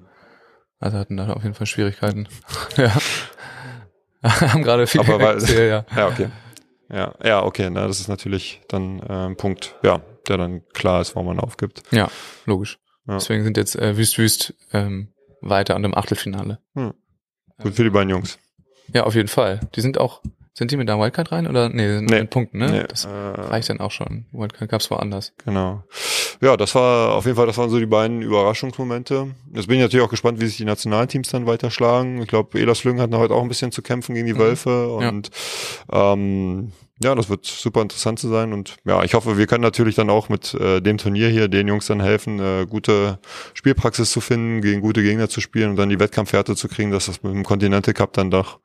Also hatten da auf jeden Fall Schwierigkeiten. ja. haben gerade viele Aber weil- ja. Ja, okay. Ja, ja, okay, na, das ist natürlich dann äh, ein Punkt, ja, der dann klar ist, warum man aufgibt. Ja, logisch. Ja. Deswegen sind jetzt äh, Wüst Wüst ähm, weiter an dem Achtelfinale. Gut für die beiden Jungs. Ja, auf jeden Fall. Die sind auch, sind die mit der Wildcard rein oder nee, sind Nee. mit Punkten, ne? Nee, das äh, reicht dann auch schon. Wildcard gab's woanders. Genau. Ja, das war auf jeden Fall, das waren so die beiden Überraschungsmomente. Jetzt bin ich natürlich auch gespannt, wie sich die Nationalteams dann weiterschlagen. Ich glaube, Elas Lüng hat heute auch ein bisschen zu kämpfen gegen die Mhm. Wölfe Ja. und ähm, ja, das wird super interessant zu sein und ja, ich hoffe, wir können natürlich dann auch mit äh, dem Turnier hier den Jungs dann helfen, äh, gute Spielpraxis zu finden, gegen gute Gegner zu spielen und dann die Wettkampfwerte zu kriegen, dass das mit dem Continental Cup dann doch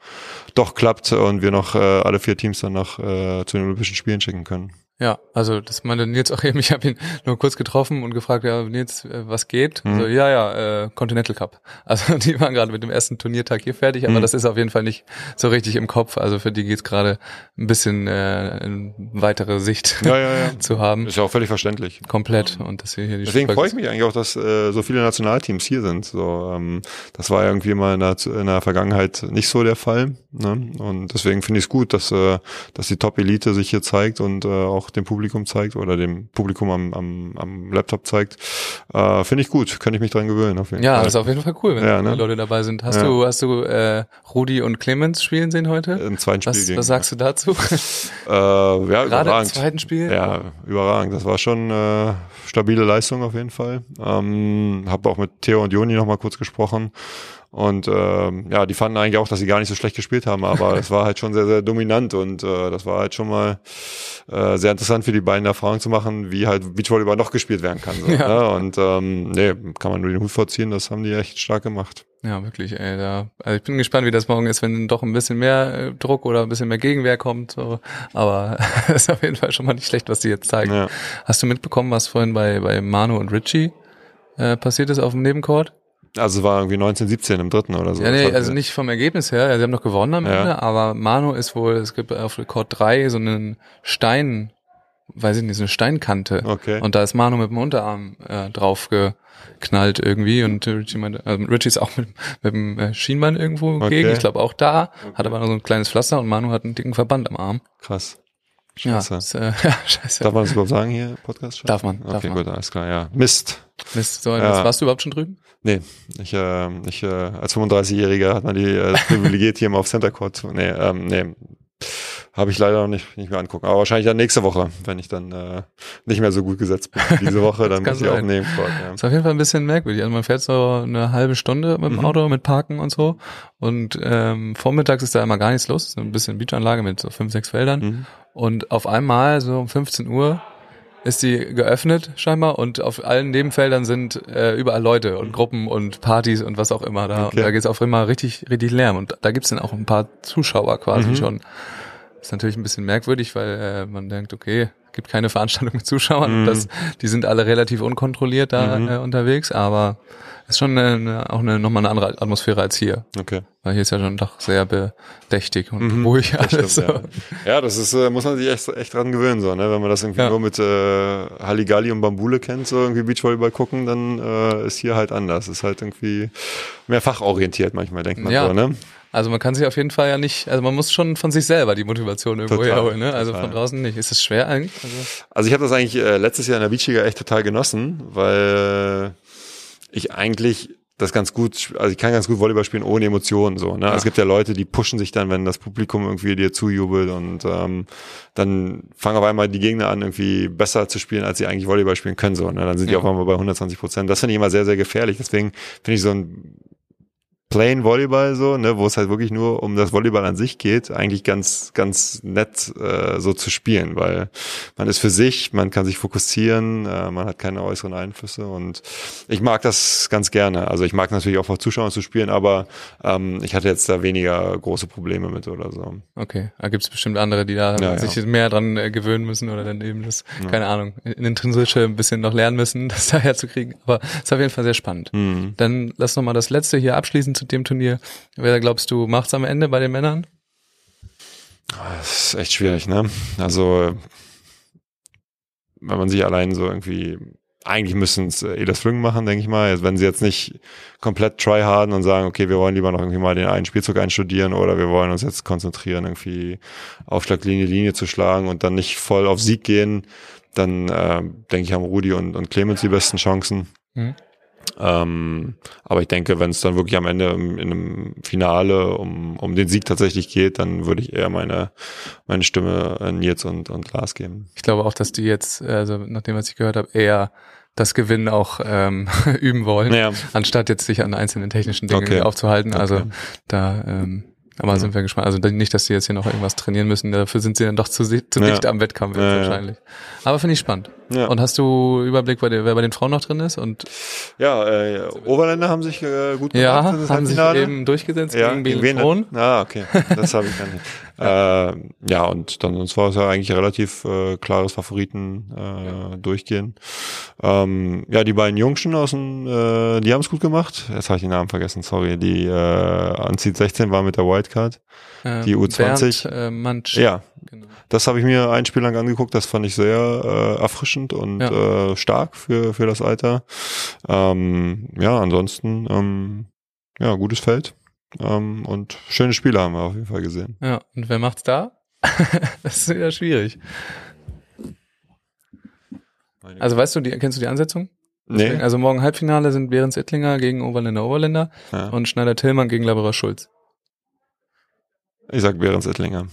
doch klappt und wir noch äh, alle vier Teams dann nach äh, zu den Olympischen Spielen schicken können. Ja, also das meinte Nils auch eben, ich habe ihn nur kurz getroffen und gefragt, ja, Nils, äh, was geht? Mhm. So, ja, ja, äh, Continental Cup. Also die waren gerade mit dem ersten Turniertag hier fertig, aber Mhm. das ist auf jeden Fall nicht so richtig im Kopf. Also für die geht's gerade ein bisschen äh, in weitere Sicht Ja, ja, ja. zu haben. Ist ja auch völlig verständlich. Komplett. Und dass wir hier die Deswegen freue ich mich eigentlich auch, dass äh, so viele Nationalteams hier sind. So, ähm, das war ja irgendwie mal in der, in der Vergangenheit nicht so der Fall. Ne? Und deswegen finde ich es gut, dass, äh, dass die Top-Elite sich hier zeigt und äh, auch dem Publikum zeigt oder dem Publikum am, am, am Laptop zeigt. Äh, finde ich gut, könnte ich mich dran gewöhnen. Auf jeden Ja, Fall. das ist auf jeden Fall cool, wenn Ja, ne? Leute dabei sind. Hast Ja. du, hast du äh, Rudi und Clemens spielen sehen heute? Im zweiten Spiel Was, gegen. was sagst du dazu? Äh, ja, Gerade im überragend. zweiten Spiel? Ja, überragend. Das war schon äh, stabile Leistung auf jeden Fall. Ähm, habe auch mit Theo und Joni noch mal kurz gesprochen. Und ähm, ja, die fanden eigentlich auch, dass sie gar nicht so schlecht gespielt haben, aber es war halt schon sehr, sehr dominant und äh, das war halt schon mal äh, sehr interessant für die beiden Erfahrungen zu machen, wie halt Beachvolleyball noch gespielt werden kann. So, Ja. ne? Und ähm, nee, kann man nur den Hut vorziehen, das haben die echt stark gemacht. Ja, wirklich, ey. Da, also ich bin gespannt, wie das morgen ist, wenn doch ein bisschen mehr äh, Druck oder ein bisschen mehr Gegenwehr kommt. So. Aber es ist auf jeden Fall schon mal nicht schlecht, was die jetzt zeigen. Ja. Hast du mitbekommen, was vorhin bei, bei Manu und Richie äh, passiert ist auf dem Nebencourt? Also war irgendwie 1917 im dritten oder so. Ja, nee, also nicht vom Ergebnis her. Ja, sie haben noch gewonnen am Ja. Ende, aber Manu ist wohl, es gibt auf Rekord 3 so einen Stein, weiß ich nicht, so eine Steinkante. Okay. Und da ist Manu mit dem Unterarm äh, drauf geknallt irgendwie und Richie meinte, also Richie ist auch mit, mit dem äh, Schienbein irgendwo Okay. gegen, ich glaube auch da, hat aber noch so ein kleines Pflaster und Manu hat einen dicken Verband am Arm. Krass. Ja, Scheiße. ist, äh, ja scheiße. Darf man das überhaupt sagen hier, Podcast? Darf man, Okay, darf man. gut, alles klar, ja. Mist. Mist, so, Ja. warst du überhaupt schon drüben? Nee, ich, äh, ich äh, als 35-Jähriger hat man die äh, privilegiert, hier mal auf Center Court zu. Nee, ähm, nee. Habe ich leider noch nicht, nicht mehr angucken. Aber wahrscheinlich dann nächste Woche, wenn ich dann äh, nicht mehr so gut gesetzt bin. Diese Woche, dann muss ich sein. aufnehmen. Court, ja. Ist auf jeden Fall ein bisschen merkwürdig. Also man fährt so eine halbe Stunde mit dem Mhm. Auto, mit Parken und so. Und ähm, vormittags ist da immer gar nichts los. So ein bisschen Beachanlage mit so fünf, sechs Feldern. Mhm. Und auf einmal, so um 15 Uhr, ist die geöffnet scheinbar und auf allen Nebenfeldern sind äh, überall Leute und Gruppen und Partys und was auch immer da. Okay. Und da geht's auf immer richtig, richtig Lärm. Und da gibt's dann auch ein paar Zuschauer quasi Mhm. schon. Ist natürlich ein bisschen merkwürdig, weil äh, man denkt, okay, gibt keine Veranstaltung mit Zuschauern. Mhm. Das, die sind alle relativ unkontrolliert da Mhm. äh, unterwegs, aber ist schon eine, auch eine, nochmal eine andere Atmosphäre als hier. Okay. Weil hier ist ja schon doch sehr bedächtig und Mhm, ruhig alles. stimmt, ja. ja, das ist, äh, muss man sich echt, echt dran gewöhnen, so, ne? Wenn man das irgendwie Ja. nur mit äh, Halligalli und Bambule kennt, so irgendwie Beachvolleyball gucken, dann äh, ist hier halt anders. Ist halt irgendwie mehr fachorientiert manchmal, denkt man Ja. so, ne? Also man kann sich auf jeden Fall ja nicht, also man muss schon von sich selber die Motivation irgendwo Total, herholen, ne? Also total. von draußen nicht. Ist es schwer eigentlich? Also, Also ich habe das eigentlich äh, letztes Jahr in der Beachliga echt total genossen, weil ich eigentlich das ganz gut, also ich kann ganz gut Volleyball spielen ohne Emotionen so. Ne? Ja. Es gibt ja Leute, die pushen sich dann, wenn das Publikum irgendwie dir zujubelt und ähm, dann fangen auf einmal die Gegner an, irgendwie besser zu spielen, als sie eigentlich Volleyball spielen können. So, ne? Dann sind die Ja. auf einmal bei 120 Prozent. Das finde ich immer sehr, sehr gefährlich. Deswegen finde ich so ein Plain Volleyball so, ne, wo es halt wirklich nur um das Volleyball an sich geht, eigentlich ganz, ganz nett äh, so zu spielen, weil man ist für sich, man kann sich fokussieren, äh, man hat keine äußeren Einflüsse und ich mag das ganz gerne. Also ich mag natürlich auch vor Zuschauern zu spielen, aber ähm, ich hatte jetzt da weniger große Probleme mit oder so. okay, da gibt's bestimmt andere, die da Ja, sich ja. mehr dran äh, gewöhnen müssen oder dann eben das, Ja. keine Ahnung, in intrinsische ein bisschen noch lernen müssen, das da herzukriegen. Aber ist auf jeden Fall sehr spannend. Hm. Dann lass noch mal das letzte hier abschließen zu dem Turnier. Wer glaubst du macht's am Ende bei den Männern? Das ist echt schwierig, ne? Also, wenn man sich allein so irgendwie, eigentlich müssen es Elas Flügen machen, denke ich mal. Wenn sie jetzt nicht komplett tryharden und sagen, okay, wir wollen lieber noch irgendwie mal den einen Spielzug einstudieren oder wir wollen uns jetzt konzentrieren, irgendwie Aufschlaglinie, Linie zu schlagen und dann nicht voll auf Sieg gehen, dann äh, denke ich, haben Rudi und, und Clemens die besten Chancen. Mhm. Ähm, aber ich denke, wenn es dann wirklich am Ende im, in einem Finale um, um den Sieg tatsächlich geht, dann würde ich eher meine, meine Stimme an Nils und, und Lars geben. Ich glaube auch, dass die jetzt, also nach dem, was ich gehört habe, eher das Gewinnen auch ähm, üben wollen, Naja, anstatt jetzt sich an einzelnen technischen Dingen Okay. aufzuhalten. Also Okay. da, ähm, aber sind wir gespannt. Also nicht, dass die jetzt hier noch irgendwas trainieren müssen. Dafür sind sie dann doch zu, zu Ja. dicht am Wettkampf Ja, ja. wahrscheinlich. Aber finde ich spannend. ja. Und hast du Überblick, bei der, wer bei den Frauen noch drin ist? Und ja äh, Oberländer haben sich äh, gut ja, gemacht das haben sich eben durchgesetzt ja, gegen gegen? Thron. Ah, okay. Das habe ich gar nicht. äh, ja, und dann sonst war es ja eigentlich relativ äh, klares Favoriten äh, durchgehen. Ähm, ja, die beiden Jungschen aus dem, äh, die haben es gut gemacht. Jetzt habe ich den Namen vergessen, sorry. Die äh, Anzieht 16 war mit der Wildcard. Äh, Die U20. Bernd, äh, Mansch. Ja, Genau. das habe ich mir ein Spiel lang angeguckt. Das fand ich sehr äh, erfrischend und Ja. äh, stark für, für das Alter. Ähm, ja, ansonsten, ähm, ja, gutes Feld. Ähm, und schöne Spiele haben wir auf jeden Fall gesehen. Ja, und wer macht's da? das ist wieder schwierig. Also weißt du, die, kennst du die Ansetzung? nee, Also morgen Halbfinale sind Behrens Ittlinger gegen Oberländer Oberländer ja. und Schneider-Tillmann gegen Laberer Schulz. ich sag Behrens Ettlinger.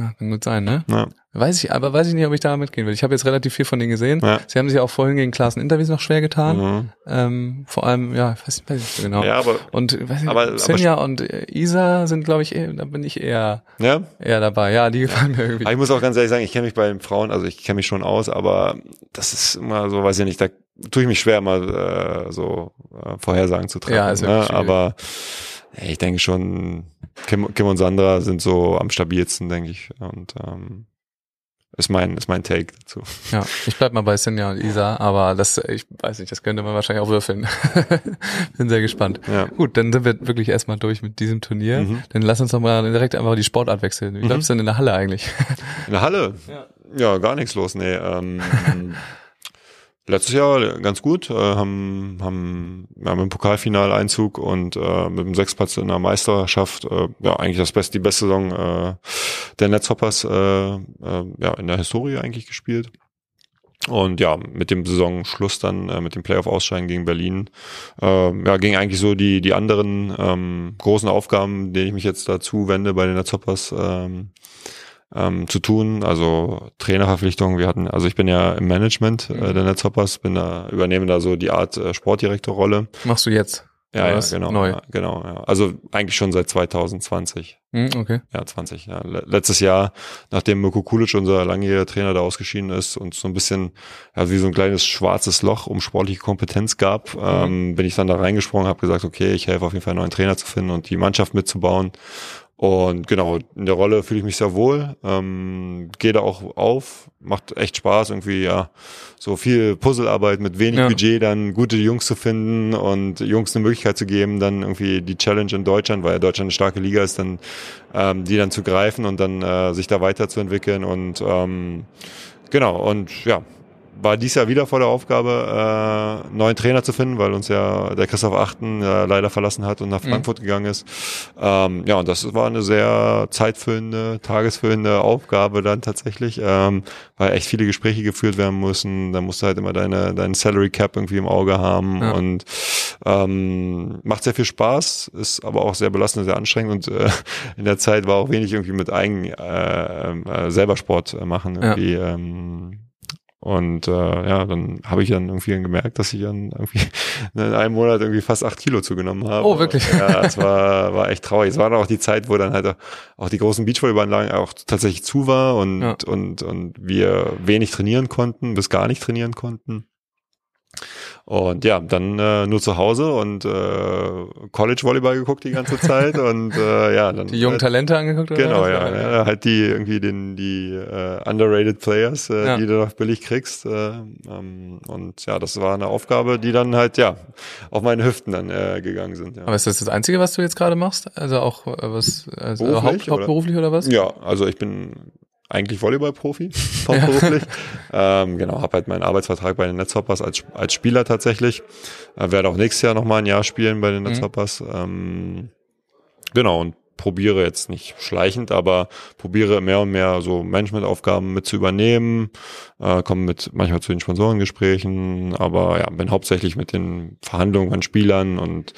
Ja, kann gut sein, ne? Ja. Weiß ich, aber weiß ich nicht, ob ich da mitgehen will. Ich habe jetzt relativ viel von denen gesehen. Ja. Sie haben sich auch vorhin gegen Klaassen Interviews noch schwer getan. Mhm. Ähm, vor allem, ja, ich weiß nicht, weiß nicht so genau. ja, aber Und weiß nicht, Aber- aber- Sinja und äh, Isa sind, glaube ich, eh, da bin ich eher, ja, eher dabei. Ja, die gefallen mir irgendwie. aber ich muss auch ganz ehrlich sagen, ich kenne mich bei den Frauen, also ich kenne mich schon aus, aber das ist immer so, weiß ich nicht, da tue ich mich schwer, mal äh, so äh, Vorhersagen zu treffen. Ja, ist ne? schwierig. Aber ey, ich denke schon, Kim, Kim und Sandra sind so am stabilsten, denke ich. Und ähm, ist mein, ist mein Take dazu. Ja, ich bleib mal bei Sinja und Isa, aber das, ich weiß nicht, das könnte man wahrscheinlich auch würfeln. Bin sehr gespannt. Ja. Gut, dann sind wir wirklich erstmal durch mit diesem Turnier. Mhm. Dann lass uns doch mal direkt einfach die Sportart wechseln. Wie Mhm. läuft's denn in der Halle eigentlich? In der Halle? Ja. Ja, gar nichts los, nee. Ähm, letztes Jahr ganz gut, äh, haben, haben, wir haben im Pokalfinaleinzug und äh, mit dem Sechsplatz in der Meisterschaft, äh, ja, eigentlich das beste, die beste Saison äh, der Netzhoppers äh, äh, ja, in der Historie eigentlich gespielt. Und ja, mit dem Saisonschluss dann, äh, mit dem Playoff-Ausscheiden gegen Berlin, äh, ja, ging eigentlich so die, die anderen ähm, großen Aufgaben, denen ich mich jetzt dazu wende bei den Netzhoppers, ähm, ähm, zu tun. Also Trainerverpflichtungen. Wir hatten, also ich bin ja im Management äh, Mhm. der Netzhoppers, bin da, übernehme da so die Art äh, Sportdirektorrolle. Machst du jetzt? Ja, ja, genau. Neu. Ja, genau, ja. Also eigentlich schon seit 2020. Hm, okay. Ja, 20, ja. Le- Letztes Jahr, nachdem Mirko Kulic, unser langjähriger Trainer, da ausgeschieden ist und so ein bisschen, ja, wie so ein kleines schwarzes Loch um sportliche Kompetenz gab, ähm, bin ich dann da reingesprungen, habe gesagt, okay, ich helfe auf jeden Fall einen neuen Trainer zu finden und die Mannschaft mitzubauen. Und genau, in der Rolle fühle ich mich sehr wohl, ähm, gehe da auch auf, macht echt Spaß, irgendwie ja so viel Puzzlearbeit mit wenig Ja. Budget, dann gute Jungs zu finden und Jungs eine Möglichkeit zu geben, dann irgendwie die Challenge in Deutschland, weil ja Deutschland eine starke Liga ist, dann ähm, die dann zu greifen und dann äh, sich da weiterzuentwickeln und ähm, genau und ja war dies Jahr wieder vor der Aufgabe, äh, einen neuen Trainer zu finden, weil uns ja der Christoph Achten äh, leider verlassen hat und nach Mhm. Frankfurt gegangen ist. Ähm, ja, und das war eine sehr zeitfüllende, tagesfüllende Aufgabe dann tatsächlich, ähm, weil echt viele Gespräche geführt werden müssen. Da musst du halt immer deine, deinen Salary Cap irgendwie im Auge haben Ja. und ähm, macht sehr viel Spaß, ist aber auch sehr belastend, sehr anstrengend und äh, in der Zeit war auch wenig irgendwie mit Eigen äh, äh, selber Sport äh, machen Ja. irgendwie. Ähm, und äh, ja, dann habe ich dann irgendwie gemerkt, dass ich dann irgendwie in einem Monat irgendwie fast acht Kilo zugenommen habe. Oh, wirklich? Ja, es war, war echt traurig. Es war dann auch die Zeit, wo dann halt auch die großen Beachvolleyballanlagen auch tatsächlich zu war und, Ja. und, und wir wenig trainieren konnten, bis gar nicht trainieren konnten. Und ja, dann äh, nur zu Hause und äh, College-Volleyball geguckt die ganze Zeit und äh, ja, dann Die jungen halt, Talente angeguckt oder Genau, was? ja, ja, halt die irgendwie den die äh, underrated Players, äh, Ja. die du noch billig kriegst. Äh, ähm, und ja, das war eine Aufgabe, die dann halt ja auf meine Hüften dann äh, gegangen sind. Ja. Aber ist das das Einzige, was du jetzt gerade machst? Also auch äh, was also Beruflich, haupt, oder? hauptberuflich oder was? Ja, also ich bin eigentlich Volleyball-Profi, hauptberuflich. ähm, genau, habe halt meinen Arbeitsvertrag bei den Netzhoppers als, als Spieler tatsächlich. Äh, werde auch nächstes Jahr nochmal ein Jahr spielen bei den Mhm. Netzhoppers. Ähm, genau, und probiere jetzt nicht schleichend, aber probiere mehr und mehr so Managementaufgaben mit zu übernehmen, äh, komme mit manchmal zu den Sponsorengesprächen, aber ja, bin hauptsächlich mit den Verhandlungen von Spielern und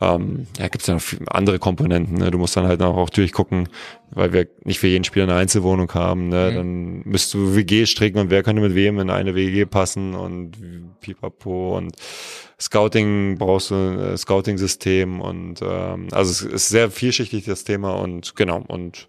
ähm, ja, gibt es ja noch andere Komponenten. Ne? Du musst dann halt auch, auch durchgucken, weil wir nicht für jeden Spieler eine Einzelwohnung haben. Ne? Mhm. Dann müsst du WG stricken und wer könnte mit wem in eine WG passen und pipapo und Scouting brauchst du, äh, Scouting-System und ähm, also es ist sehr vielschichtig das Thema und genau und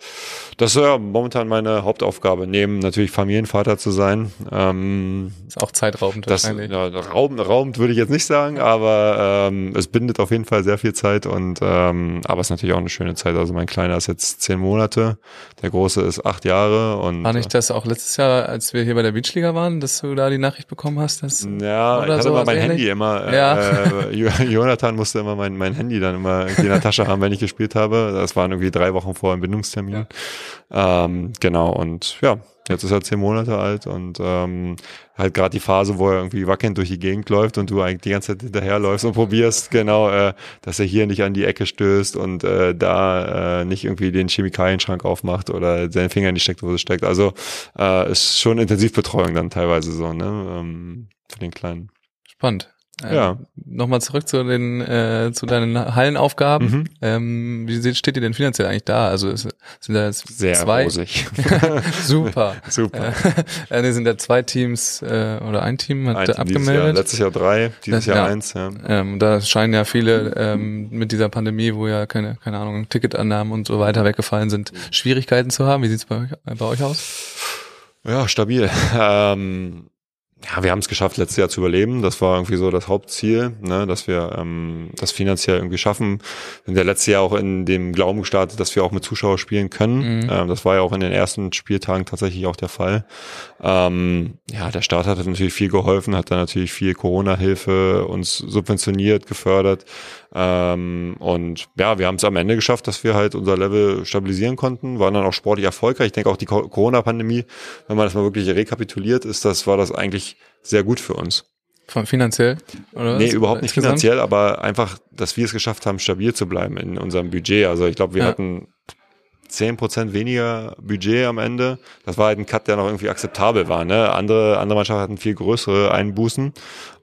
das ist ja momentan meine Hauptaufgabe, neben natürlich Familienvater zu sein. Ähm, Ist auch zeitraubend das wahrscheinlich. ja, raubend, raubend würde ich jetzt nicht sagen, aber ähm, es bindet auf jeden Fall sehr viel Zeit und ähm, aber es ist natürlich auch eine schöne Zeit. Also mein Kleiner ist jetzt zehn Monate, der Große ist acht Jahre und War nicht das auch letztes Jahr, als wir hier bei der Beachliga waren, dass du da die Nachricht bekommen hast? Dass, Ja, ich hatte immer mein ähnlich? Handy immer. Äh, Ja. äh, Jo- Jonathan musste immer mein, mein Handy dann immer in der Tasche haben, wenn ich gespielt habe. Das waren irgendwie drei Wochen vor Entbindungstermin. Ähm, genau, und ja, jetzt ist er zehn Monate alt und ähm, halt gerade die Phase, wo er irgendwie wackelnd durch die Gegend läuft und du eigentlich die ganze Zeit hinterherläufst und probierst, genau, äh, dass er hier nicht an die Ecke stößt und äh, da äh, nicht irgendwie den Chemikalienschrank aufmacht oder seinen Finger in die Steckdose steckt. Also äh, ist schon Intensivbetreuung dann teilweise so, ne? Ähm, für den Kleinen. Spannend. Äh, Ja. Nochmal zurück zu den äh, zu deinen Hallenaufgaben. Mhm. Ähm, wie steht ihr denn finanziell eigentlich da? Also es, sind da jetzt Sehr zwei? rosig. Super. Super. Äh, nee, sind da zwei Teams äh, oder ein Team hat Ein Team dieses Jahr, abgemeldet? letztes Jahr drei, dieses Ja. Jahr eins. Ja. Ähm, da scheinen ja viele ähm, mit dieser Pandemie, wo ja keine, keine Ahnung, Ticketannahmen und so weiter weggefallen sind, Schwierigkeiten zu haben. Wie sieht's bei euch, bei euch aus? Ja, stabil. Ähm, ja, wir haben es geschafft, letztes Jahr zu überleben. Das war irgendwie so das Hauptziel, ne, dass wir ähm, das finanziell irgendwie schaffen. Wir sind ja letztes Jahr auch in dem Glauben gestartet, dass wir auch mit Zuschauern spielen können. Mhm. Ähm, das war ja auch in den ersten Spieltagen tatsächlich auch der Fall. Ähm, ja, der Staat hat natürlich viel geholfen, hat da natürlich viel Corona-Hilfe uns subventioniert, gefördert. Ähm, und ja, wir haben es am Ende geschafft, dass wir halt unser Level stabilisieren konnten, waren dann auch sportlich erfolgreich. Ich denke auch die Co- Corona-Pandemie, wenn man das mal wirklich rekapituliert, ist das, war das eigentlich sehr gut für uns. Von finanziell? Oder Nee, überhaupt nicht Insgesamt? finanziell, aber einfach, dass wir es geschafft haben, stabil zu bleiben in unserem Budget. Also ich glaube, wir Ja. hatten 10% weniger Budget am Ende. Das war halt ein Cut, der noch irgendwie akzeptabel war. Ne? Andere, andere Mannschaften hatten viel größere Einbußen.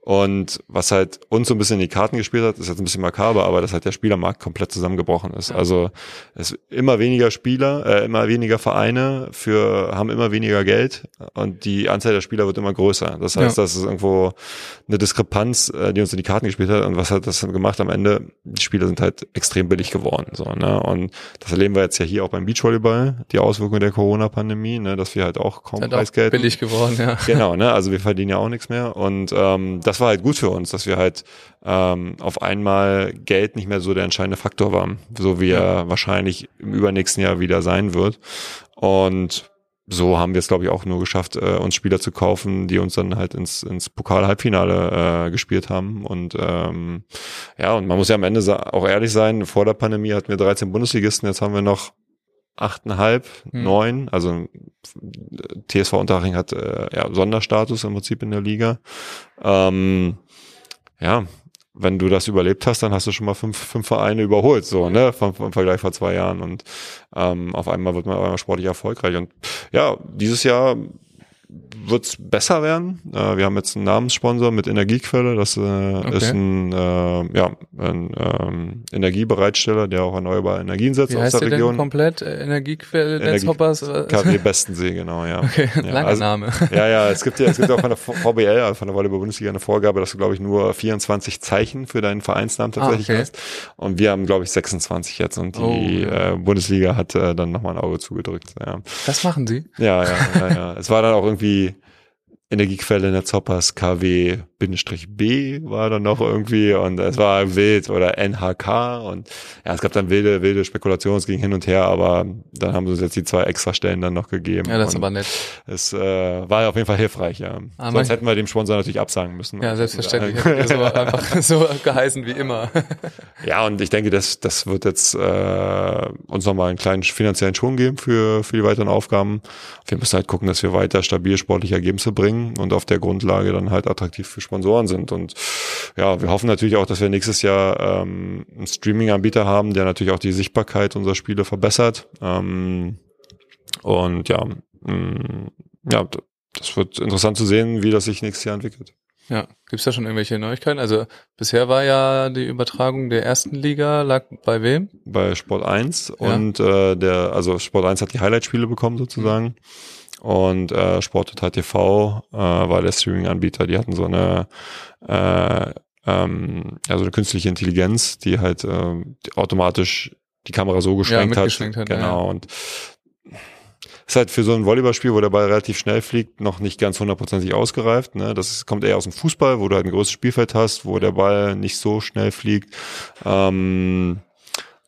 Und was halt uns so ein bisschen in die Karten gespielt hat, ist jetzt ein bisschen makaber, aber dass halt der Spielermarkt komplett zusammengebrochen ist. Also es immer weniger Spieler, äh, immer weniger Vereine für haben immer weniger Geld und die Anzahl der Spieler wird immer größer. Das heißt, Ja. das ist irgendwo eine Diskrepanz, äh, die uns in die Karten gespielt hat. Und was hat das dann gemacht? Am Ende, die Spieler sind halt extrem billig geworden. So, ne? Und das erleben wir jetzt ja hier auch beim Beachvolleyball, die Auswirkungen der Corona-Pandemie, ne? dass wir halt auch kaum halt Preisgeld billig geworden, ja. Genau, ne? Also wir verdienen ja auch nichts mehr. Und ähm, das war halt gut für uns, dass wir halt ähm, auf einmal Geld nicht mehr so der entscheidende Faktor war, so wie er wahrscheinlich im übernächsten Jahr wieder sein wird. Und so haben wir es, glaube ich, auch nur geschafft, äh, uns Spieler zu kaufen, die uns dann halt ins, ins Pokal-Halbfinale äh, gespielt haben. Und ähm, ja, und man muss ja am Ende auch ehrlich sein, vor der Pandemie hatten wir 13 Bundesligisten, jetzt haben wir noch achteinhalb, Hm. neun, also TSV Unterhaching hat äh, ja, Sonderstatus im Prinzip in der Liga. Ähm, ja, wenn du das überlebt hast, dann hast du schon mal fünf, fünf Vereine überholt, so, ne, vom, vom Vergleich vor zwei Jahren. Und ähm, auf einmal wird man auf einmal sportlich erfolgreich. Und ja, dieses Jahr wird's besser werden. Äh, wir haben jetzt einen Namenssponsor mit Energiequelle. Das äh, ist ein, äh, ja, ein ähm, Energiebereitsteller, der auch erneuerbare Energien setzt Wie aus heißt der der denn Region. komplett? Äh, Energiequelle, Energie- Netzhoppers? äh, KW Bestensee, genau, ja. Okay, ja, langer also- Name. Ja, ja, es gibt ja, es gibt auch von der VBL, also von der Volleyball-Bundesliga, eine Vorgabe, dass du, glaube ich, nur 24 Zeichen für deinen Vereinsnamen tatsächlich Ah, okay. hast. Und wir haben, glaube ich, 26 jetzt und die Oh, ja. äh, Bundesliga hat äh, dann nochmal ein Auge zugedrückt. Ja. Das machen sie. ja, ja, ja, ja. Es war dann auch irgendwie The. Energiequelle Netzhoppers KW-B war dann noch irgendwie und es war wild oder NHK und ja, es gab dann wilde, wilde Spekulationen, es ging hin und her, aber dann haben sie uns jetzt die zwei Extrastellen dann noch gegeben. Ja, das ist aber nett. es äh, war auf jeden Fall hilfreich, ja. Ah, Sonst hätten wir dem Sponsor natürlich absagen müssen. Ja, selbstverständlich. Hätten wir so einfach so geheißen wie immer. Ja, und ich denke, das, das wird jetzt äh, uns nochmal einen kleinen finanziellen Schwung geben für, für die weiteren Aufgaben. Wir müssen halt gucken, dass wir weiter stabil sportliche Ergebnisse bringen und auf der Grundlage dann halt attraktiv für Sponsoren sind. Und ja, wir hoffen natürlich auch, dass wir nächstes Jahr ähm, einen Streaming-Anbieter haben, der natürlich auch die Sichtbarkeit unserer Spiele verbessert. Ähm, und ja, mh, ja, d- das wird interessant zu sehen, wie das sich nächstes Jahr entwickelt. Ja, gibt's da schon irgendwelche Neuigkeiten? Also bisher war ja die Übertragung der ersten Liga lag bei wem? bei Sport 1 und äh, der, also Sport 1 hat die Highlight-Spiele bekommen sozusagen. Und äh, Sport Total TV äh, war der Streaming-Anbieter. Die hatten so eine äh, ähm, ja, so eine künstliche Intelligenz, die halt äh, die automatisch die Kamera so geschwenkt hat. mitgeschwenkt hat, Genau. Und ist halt für so ein Volleyballspiel, wo der Ball relativ schnell fliegt, noch nicht ganz hundertprozentig ausgereift. Ne? Das kommt eher aus dem Fußball, wo du halt ein größeres Spielfeld hast, wo der Ball nicht so schnell fliegt. Ähm,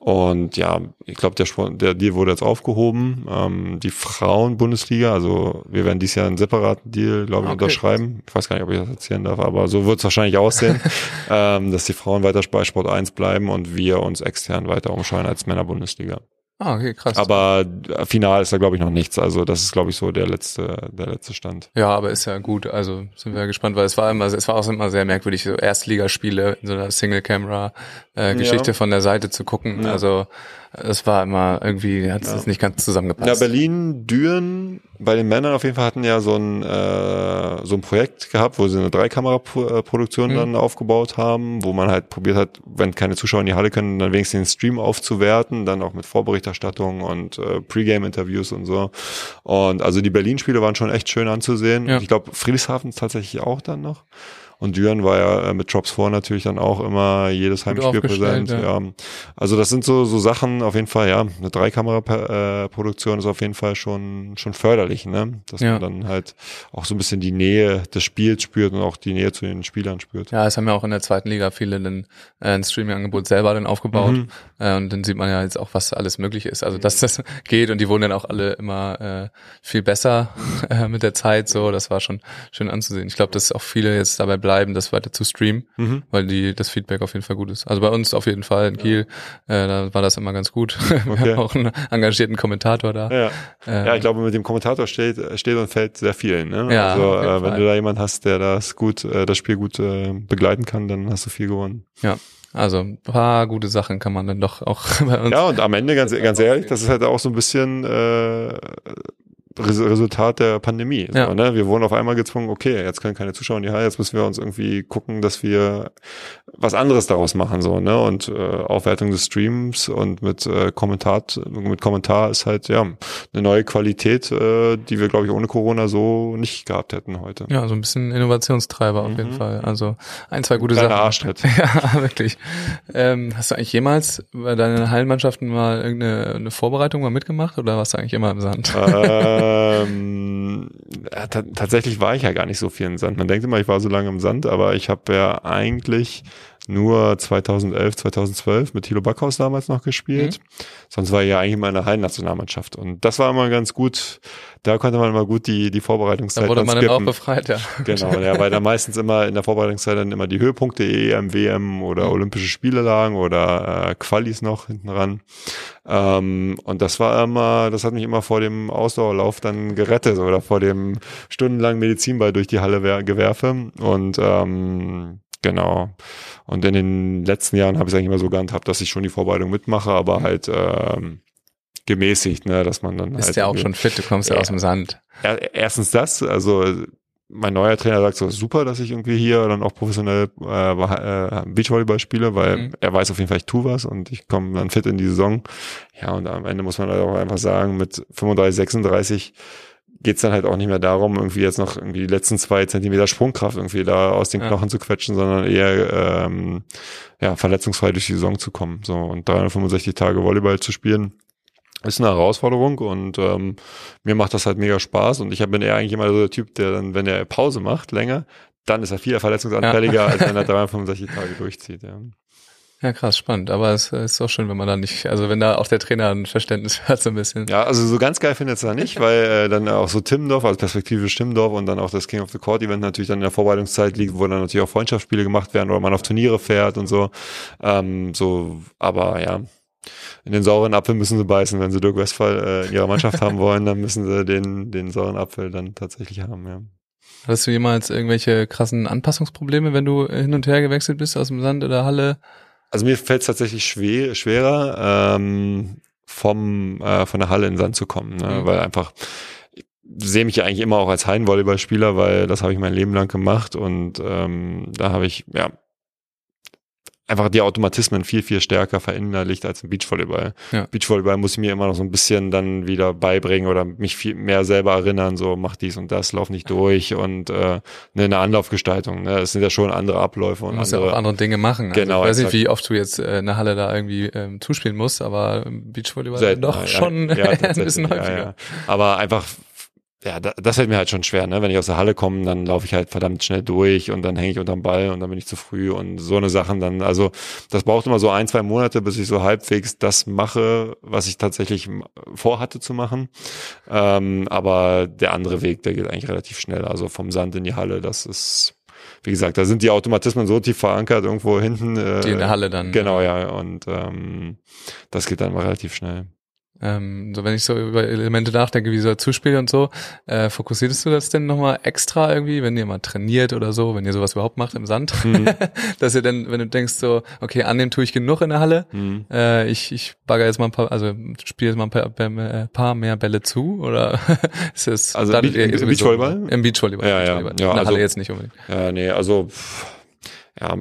und ja, ich glaube, der, der Deal wurde jetzt aufgehoben. Ähm, die Frauen-Bundesliga, also wir werden dieses Jahr einen separaten Deal, glaube ich, Okay. unterschreiben. Ich weiß gar nicht, ob ich das erzählen darf, aber so wird es wahrscheinlich aussehen, ähm, dass die Frauen weiter bei Sport 1 bleiben und wir uns extern weiter umschauen als Männer-Bundesliga. Ah, okay, krass. Aber äh, final ist da, glaube ich, noch nichts. Also das ist, glaube ich, so der letzte, der letzte Stand. ja, aber ist ja gut. Also sind wir gespannt, weil es war immer, es war auch immer sehr merkwürdig, so Erstligaspiele in so einer Single-Camera-Geschichte Ja. von der Seite zu gucken. Ja. Also es war immer irgendwie, hat es Ja. nicht ganz zusammengepasst. Ja, Berlin, Düren, bei den Männern auf jeden Fall hatten ja so ein, äh, so ein Projekt gehabt, wo sie eine Dreikamera-Produktion Mhm. dann aufgebaut haben, wo man halt probiert hat, wenn keine Zuschauer in die Halle können, dann wenigstens den Stream aufzuwerten, dann auch mit Vorberichterstattung und äh, Pre-Game-Interviews und so. Und also die Berlin-Spiele waren schon echt schön anzusehen. Ja. Ich glaube, Friedrichshafen tatsächlich auch dann noch. Und Düren war ja äh, mit Drops vor natürlich dann auch immer jedes Heimspiel präsent. Ja. ja. Also das sind so, so Sachen auf jeden Fall, ja, eine Dreikamera-Produktion ist auf jeden Fall schon, schon förderlich, ne? Dass ja. man dann halt auch so ein bisschen die Nähe des Spiels spürt und auch die Nähe zu den Spielern spürt. Ja, es haben ja auch in der zweiten Liga viele dann, äh, ein Streaming-Angebot selber dann aufgebaut. Mhm. Äh, und dann sieht man ja jetzt auch, was alles möglich ist. Also dass das geht und die wurden dann auch alle immer äh, viel besser mit der Zeit. So, das war schon schön anzusehen. Ich glaube, dass auch viele jetzt dabei bleiben, das weiter zu streamen, mhm. weil die das Feedback auf jeden Fall gut ist. Also bei uns auf jeden Fall in Kiel, äh, da war das immer ganz gut. Okay. Wir haben auch einen engagierten Kommentator da. Ja, äh, ja ich glaube, mit dem Kommentator steht, steht und fällt sehr viel. Ne? Ja, also äh, wenn du da jemand hast, der das gut, äh, das Spiel gut äh, begleiten kann, dann hast du viel gewonnen. Ja. Also ein paar gute Sachen kann man dann doch auch bei uns. Ja, und am Ende, ganz, ganz ehrlich, das ist halt auch so ein bisschen äh, Resultat der Pandemie. So, ja. ne? Wir wurden auf einmal gezwungen, okay, jetzt können keine Zuschauer in die Halle, jetzt müssen wir uns irgendwie gucken, dass wir was anderes daraus machen. so ne Und äh, Aufwertung des Streams und mit äh, Kommentar, mit Kommentar ist halt ja eine neue Qualität, äh, die wir, glaube ich, ohne Corona so nicht gehabt hätten heute. Ja, so ein bisschen Innovationstreiber auf jeden mhm. Fall. Also ein, zwei gute Kleiner Sachen. Arschtritt. ja, wirklich. Ähm, hast du eigentlich jemals bei deinen Hallenmannschaften mal irgendeine eine Vorbereitung mal mitgemacht oder warst du eigentlich immer im Sand? Äh, ähm, tatsächlich war ich ja gar nicht so viel im Sand. Man denkt immer, ich war so lange im Sand, aber ich habe ja eigentlich nur 2011, 2012 mit Thilo Backhaus damals noch gespielt. Mhm. Sonst war ich ja eigentlich immer in der Hallennationalmannschaft. Und das war immer ganz gut, da konnte man immer gut die, die Vorbereitungszeit Da wurde man skippen. dann auch befreit, ja. Genau, ja, weil da meistens immer in der Vorbereitungszeit dann immer die Höhepunkte EM, WM oder mhm. Olympische Spiele lagen oder äh, Qualis noch hinten ran. Ähm, und das war immer, das hat mich immer vor dem Ausdauerlauf dann gerettet oder vor dem stundenlangen Medizinball durch die Halle gewerfe. Und ähm, Genau. Und in den letzten Jahren habe ich es eigentlich immer so gehandhabt, dass ich schon die Vorbereitung mitmache, aber halt ähm, gemäßigt, ne, dass man dann Ist halt ja auch schon fit, du kommst ja aus dem Sand. Erstens das, also mein neuer Trainer sagt so, super, dass ich irgendwie hier dann auch professionell äh, äh, Beachvolleyball spiele, weil mhm. er weiß auf jeden Fall, ich tue was und ich komme dann fit in die Saison. Ja, und am Ende muss man halt auch einfach sagen, mit 35, 36 geht's dann halt auch nicht mehr darum, irgendwie jetzt noch irgendwie die letzten zwei Zentimeter Sprungkraft irgendwie da aus den Knochen zu quetschen, sondern eher ähm, ja, verletzungsfrei durch die Saison zu kommen. So und 365 Tage Volleyball zu spielen, ist eine Herausforderung und ähm, mir macht das halt mega Spaß und ich bin eher eigentlich immer so der Typ, der dann, wenn er Pause macht, länger, dann ist er viel verletzungsanfälliger, ja. als wenn er 365 Tage durchzieht. Ja. Ja, krass, spannend. Aber es ist auch schön, wenn man da nicht, also wenn da auch der Trainer ein Verständnis hat, so ein bisschen. Ja, also so ganz geil findet es da nicht, weil äh, dann auch so Timmendorf, also perspektivisch Timmendorf und dann auch das King of the Court Event natürlich dann in der Vorbereitungszeit liegt, wo dann natürlich auch Freundschaftsspiele gemacht werden oder man auf Turniere fährt und so. Ähm, so, aber ja, in den sauren Apfel müssen sie beißen. Wenn sie Dirk Westphal äh, in ihrer Mannschaft haben wollen, dann müssen sie den, den sauren Apfel dann tatsächlich haben, ja. Hattest du jemals irgendwelche krassen Anpassungsprobleme, wenn du hin und her gewechselt bist aus dem Sand oder Halle? Also mir fällt es tatsächlich schwer, schwerer, ähm, vom, äh, von der Halle in den Sand zu kommen, ne? Mhm. weil einfach ich sehe mich ja eigentlich immer auch als Hallenvolleyballspieler, weil das habe ich mein Leben lang gemacht und ähm, da habe ich ja einfach die Automatismen viel, viel stärker verinnerlicht als im Beachvolleyball. Ja. Beachvolleyball muss ich mir immer noch so ein bisschen dann wieder beibringen oder mich viel mehr selber erinnern, so mach dies und das, lauf nicht durch und äh, ne, eine Anlaufgestaltung. Ne? Das sind ja schon andere Abläufe und du musst andere, ja auch andere Dinge machen. Also genau. ich weiß nicht, wie oft du jetzt äh, eine Halle da irgendwie ähm, zuspielen musst, aber Beachvolleyball Selten, doch ja, schon ja, ein bisschen häufiger. Aber einfach ja, das fällt mir halt schon schwer, ne? Wenn ich aus der Halle komme, dann laufe ich halt verdammt schnell durch und dann hänge ich unterm Ball und dann bin ich zu früh und so eine Sachen dann. Also das braucht immer so ein, zwei Monate, bis ich so halbwegs das mache, was ich tatsächlich vorhatte zu machen. Ähm, aber der andere Weg, der geht eigentlich relativ schnell. Also vom Sand in die Halle, das ist wie gesagt, da sind die Automatismen so tief verankert irgendwo hinten. Äh, die in der Halle dann. Genau, ja. Und ähm, das geht dann mal relativ schnell. Ähm, so wenn ich so über Elemente nachdenke, wie so Zuspiel und so, äh, fokussierst du das denn nochmal extra irgendwie, wenn ihr mal trainiert oder so, wenn ihr sowas überhaupt macht im Sand, mhm. dass ihr dann, wenn du denkst so, okay, annehmen tue ich genug in der Halle, mhm. äh, ich, ich bagger jetzt mal ein paar, also spiele jetzt mal ein paar, äh, paar mehr Bälle zu oder ist es also dann Beach, im Beachvolleyball? Im Beachvolleyball. Ja, ja, ja. In der also, Halle jetzt nicht unbedingt. Ja, nee, also ja,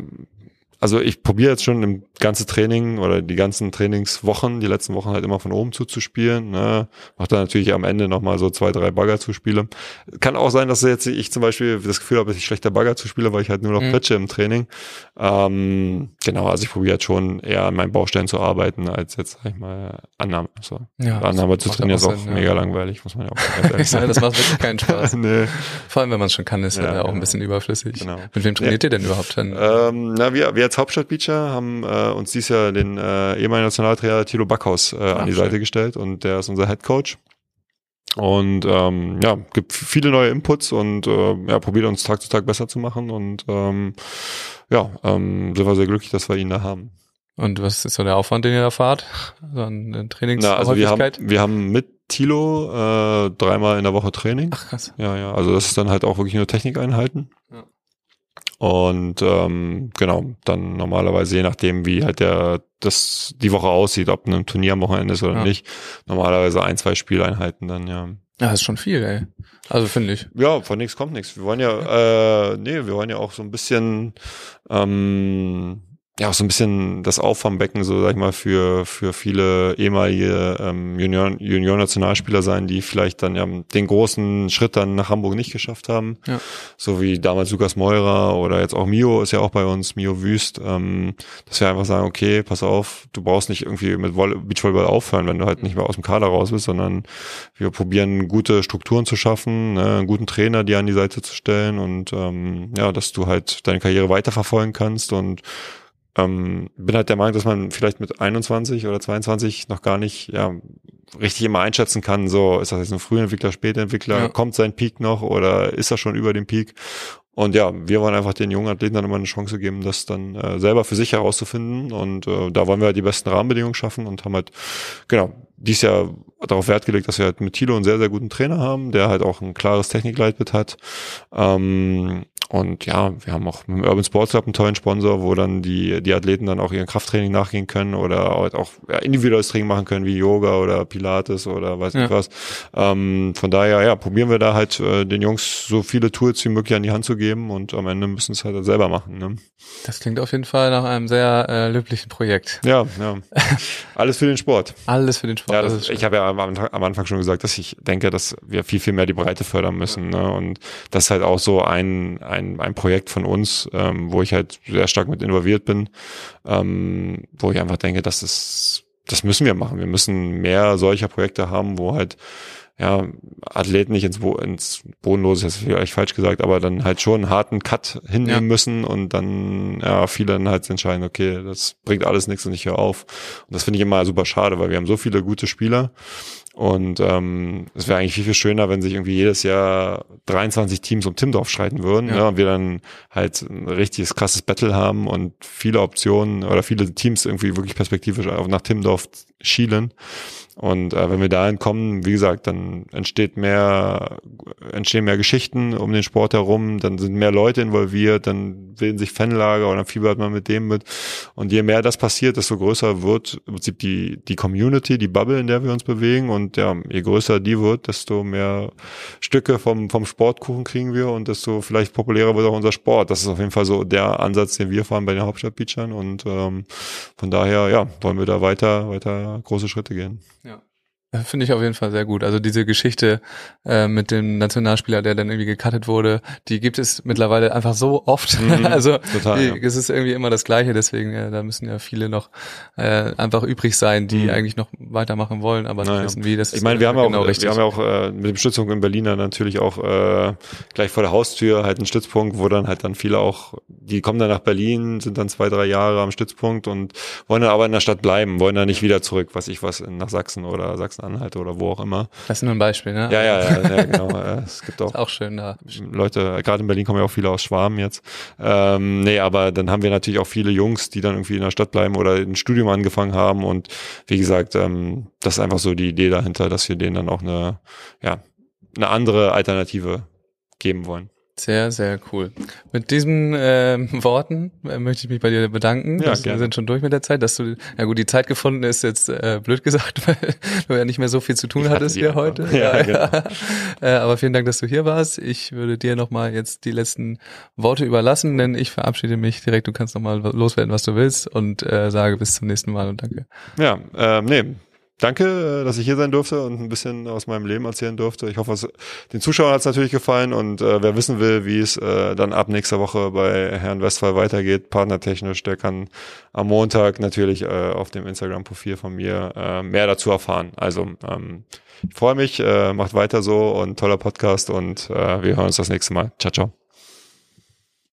also ich probiere jetzt schon im ganze Training oder die ganzen Trainingswochen, die letzten Wochen halt immer von oben zuzuspielen. Ne? Macht dann natürlich am Ende nochmal so zwei, drei Bagger zuspiele. Kann auch sein, dass jetzt ich zum Beispiel das Gefühl habe, dass ich schlechter Bagger zuspiele, weil ich halt nur noch mhm. im Training. Ähm, genau, also ich probiere jetzt schon eher an meinen Baustellen zu arbeiten, als jetzt, sag ich mal, Annahme. So. Ja, Annahme zu trainieren ist auch Sinn, mega ja. langweilig, muss man ja auch sagen. das macht wirklich keinen Spaß. nee. Vor allem, wenn man es schon kann, ist ja, ja auch ein bisschen überflüssig. Genau. Mit wem trainiert ihr denn überhaupt? Dann? Ähm, na, wir, wir als Hauptstadtbeacher haben äh, uns dieses Jahr den äh, ehemaligen Nationaltrainer Thilo Backhaus äh, Ach, an die schön. Seite gestellt und der ist unser Head Coach. Und ähm, ja, gibt viele neue Inputs und äh, ja, probiert uns Tag zu Tag besser zu machen. Und ähm, ja, ähm, sind wir sehr glücklich, dass wir ihn da haben. Und was ist so der Aufwand, den ihr da fahrt? So an Trainings Na, also wir haben, wir haben mit Tilo äh, dreimal in der Woche Training. Ach krass. Ja, ja. Also das ist dann halt auch wirklich nur Technikeinheiten. Ja. Und ähm, genau, dann normalerweise je nachdem, wie halt der das die Woche aussieht, ob ein Turnier am Wochenende ist oder ja. nicht, normalerweise ein, zwei Spieleinheiten dann, ja. Ja, das ist schon viel, ey. Also finde ich. Ja, von nichts kommt nichts. Wir wollen ja, äh, nee, wir wollen ja auch so ein bisschen ähm, ja auch so ein bisschen das Auffangbecken, so sag ich mal, für, für viele ehemalige ähm, Junior, Junior-Nationalspieler sein, die vielleicht dann ja den großen Schritt dann nach Hamburg nicht geschafft haben. Ja. So wie damals Lukas Meurer oder jetzt auch Mio ist ja auch bei uns, Mio Wüst, ähm, dass wir einfach sagen, okay, pass auf, du brauchst nicht irgendwie mit Beachvolleyball aufhören, wenn du halt nicht mehr aus dem Kader raus bist, sondern wir probieren gute Strukturen zu schaffen, ne, einen guten Trainer dir an die Seite zu stellen und ähm, ja, dass du halt deine Karriere weiterverfolgen kannst und ähm, bin halt der Meinung, dass man vielleicht mit 21 oder 22 noch gar nicht ja, richtig immer einschätzen kann, so ist das jetzt ein Frühentwickler, Spätentwickler, ja. kommt sein Peak noch oder ist er schon über dem Peak? Und ja, wir wollen einfach den jungen Athleten dann immer eine Chance geben, das dann äh, selber für sich herauszufinden. Und äh, da wollen wir halt die besten Rahmenbedingungen schaffen und haben halt, genau, dies Jahr darauf Wert gelegt, dass wir halt mit Thilo einen sehr, sehr guten Trainer haben, der halt auch ein klares Technikleitbild hat. Ähm, und ja, wir haben auch mit dem Urban Sports Club einen tollen Sponsor, wo dann die, die Athleten dann auch ihren Krafttraining nachgehen können oder halt auch ja, individuelles Training machen können, wie Yoga oder Pilates oder weiß nicht was. Ähm, von daher, ja, probieren wir da halt äh, den Jungs so viele Tools wie möglich an die Hand zu geben und am Ende müssen es halt selber machen. Ne? Das klingt auf jeden Fall nach einem sehr äh, löblichen Projekt. Ja, ja. Alles für den Sport. Alles für den Sport. Ja, das, das ich habe ja am, am, Anfang schon gesagt, dass ich denke, dass wir viel, viel mehr die Breite fördern müssen. Ne? Und das ist halt auch so ein, ein ein, ein Projekt von uns, ähm, wo ich halt sehr stark mit involviert bin, ähm, wo ich einfach denke, das ist, das müssen wir machen. Wir müssen mehr solcher Projekte haben, wo halt ja, Athleten nicht ins, Bo ins Bodenlose, ist vielleicht falsch gesagt, aber dann halt schon einen harten Cut hinnehmen ja. müssen und dann, ja, viele dann halt entscheiden, okay, das bringt alles nichts und ich höre auf. Und das finde ich immer super schade, weil wir haben so viele gute Spieler und ähm, es wäre eigentlich viel, viel schöner, wenn sich irgendwie jedes Jahr 23 Teams um Timdorf streiten würden ja. ja. und wir dann halt ein richtiges krasses Battle haben und viele Optionen oder viele Teams irgendwie wirklich perspektivisch auch nach Timdorf schielen. Und äh, wenn wir dahin kommen, wie gesagt, dann entsteht mehr, entstehen mehr Geschichten um den Sport herum, dann sind mehr Leute involviert, dann bilden sich Fanlager oder dann fiebert man mit dem mit. Und je mehr das passiert, desto größer wird im Prinzip die, die Community, die Bubble, in der wir uns bewegen. Und ja, je größer die wird, desto mehr Stücke vom, vom Sportkuchen kriegen wir und desto vielleicht populärer wird auch unser Sport. Das ist auf jeden Fall so der Ansatz, den wir fahren bei den Hauptstadtbeachern. Und ähm, von daher, ja, wollen wir da weiter, weiter große Schritte gehen. Finde ich auf jeden Fall sehr gut. Also diese Geschichte äh, mit dem Nationalspieler, der dann irgendwie gecuttet wurde, die gibt es mittlerweile einfach so oft. Mhm, also total, die, ja. es ist irgendwie immer das Gleiche. Deswegen, ja, da müssen ja viele noch äh, einfach übrig sein, die mhm. eigentlich noch weitermachen wollen, aber naja. wissen wie. Das ich meine, wir haben genau auch, richtig. wir haben ja auch äh, mit dem Stützpunkt in Berlin natürlich auch äh, gleich vor der Haustür halt einen Stützpunkt, wo dann halt dann viele auch, die kommen dann nach Berlin, sind dann zwei, drei Jahre am Stützpunkt und wollen dann aber in der Stadt bleiben, wollen dann nicht wieder zurück, was ich was nach Sachsen oder Sachsen Sachsen-Anhalt oder wo auch immer. Das ist nur ein Beispiel, ne? Ja, ja, ja, ja genau. es gibt auch, auch schön da. Leute, gerade in Berlin kommen ja auch viele aus Schwaben jetzt. Ähm, nee, aber dann haben wir natürlich auch viele Jungs, die dann irgendwie in der Stadt bleiben oder ein Studium angefangen haben und wie gesagt, ähm, das ist einfach so die Idee dahinter, dass wir denen dann auch eine, ja, eine andere Alternative geben wollen. Sehr, sehr cool. Mit diesen äh, Worten äh, möchte ich mich bei dir bedanken. Ja, wir sind schon durch mit der Zeit, dass du, ja gut, die Zeit gefunden ist jetzt äh, blöd gesagt, weil du ja nicht mehr so viel zu tun Ich hatte hattest einfach. heute. Ja, genau. äh, aber vielen Dank, dass du hier warst. Ich würde dir nochmal jetzt die letzten Worte überlassen, denn ich verabschiede mich direkt. Du kannst nochmal loswerden, was du willst und äh, sage bis zum nächsten Mal und danke. Ja, ähm, nee. Danke, äh, dass ich hier sein durfte und ein bisschen aus meinem Leben erzählen durfte. Ich hoffe, es, den Zuschauern hat es natürlich gefallen und äh, wer wissen will, wie es äh, dann ab nächster Woche bei Herrn Westphal weitergeht, partnertechnisch, der kann am Montag natürlich äh, auf dem Instagram-Profil von mir äh, mehr dazu erfahren. Also ähm, ich freue mich, äh, macht weiter so und toller Podcast und äh, wir hören uns das nächste Mal. Ciao, ciao.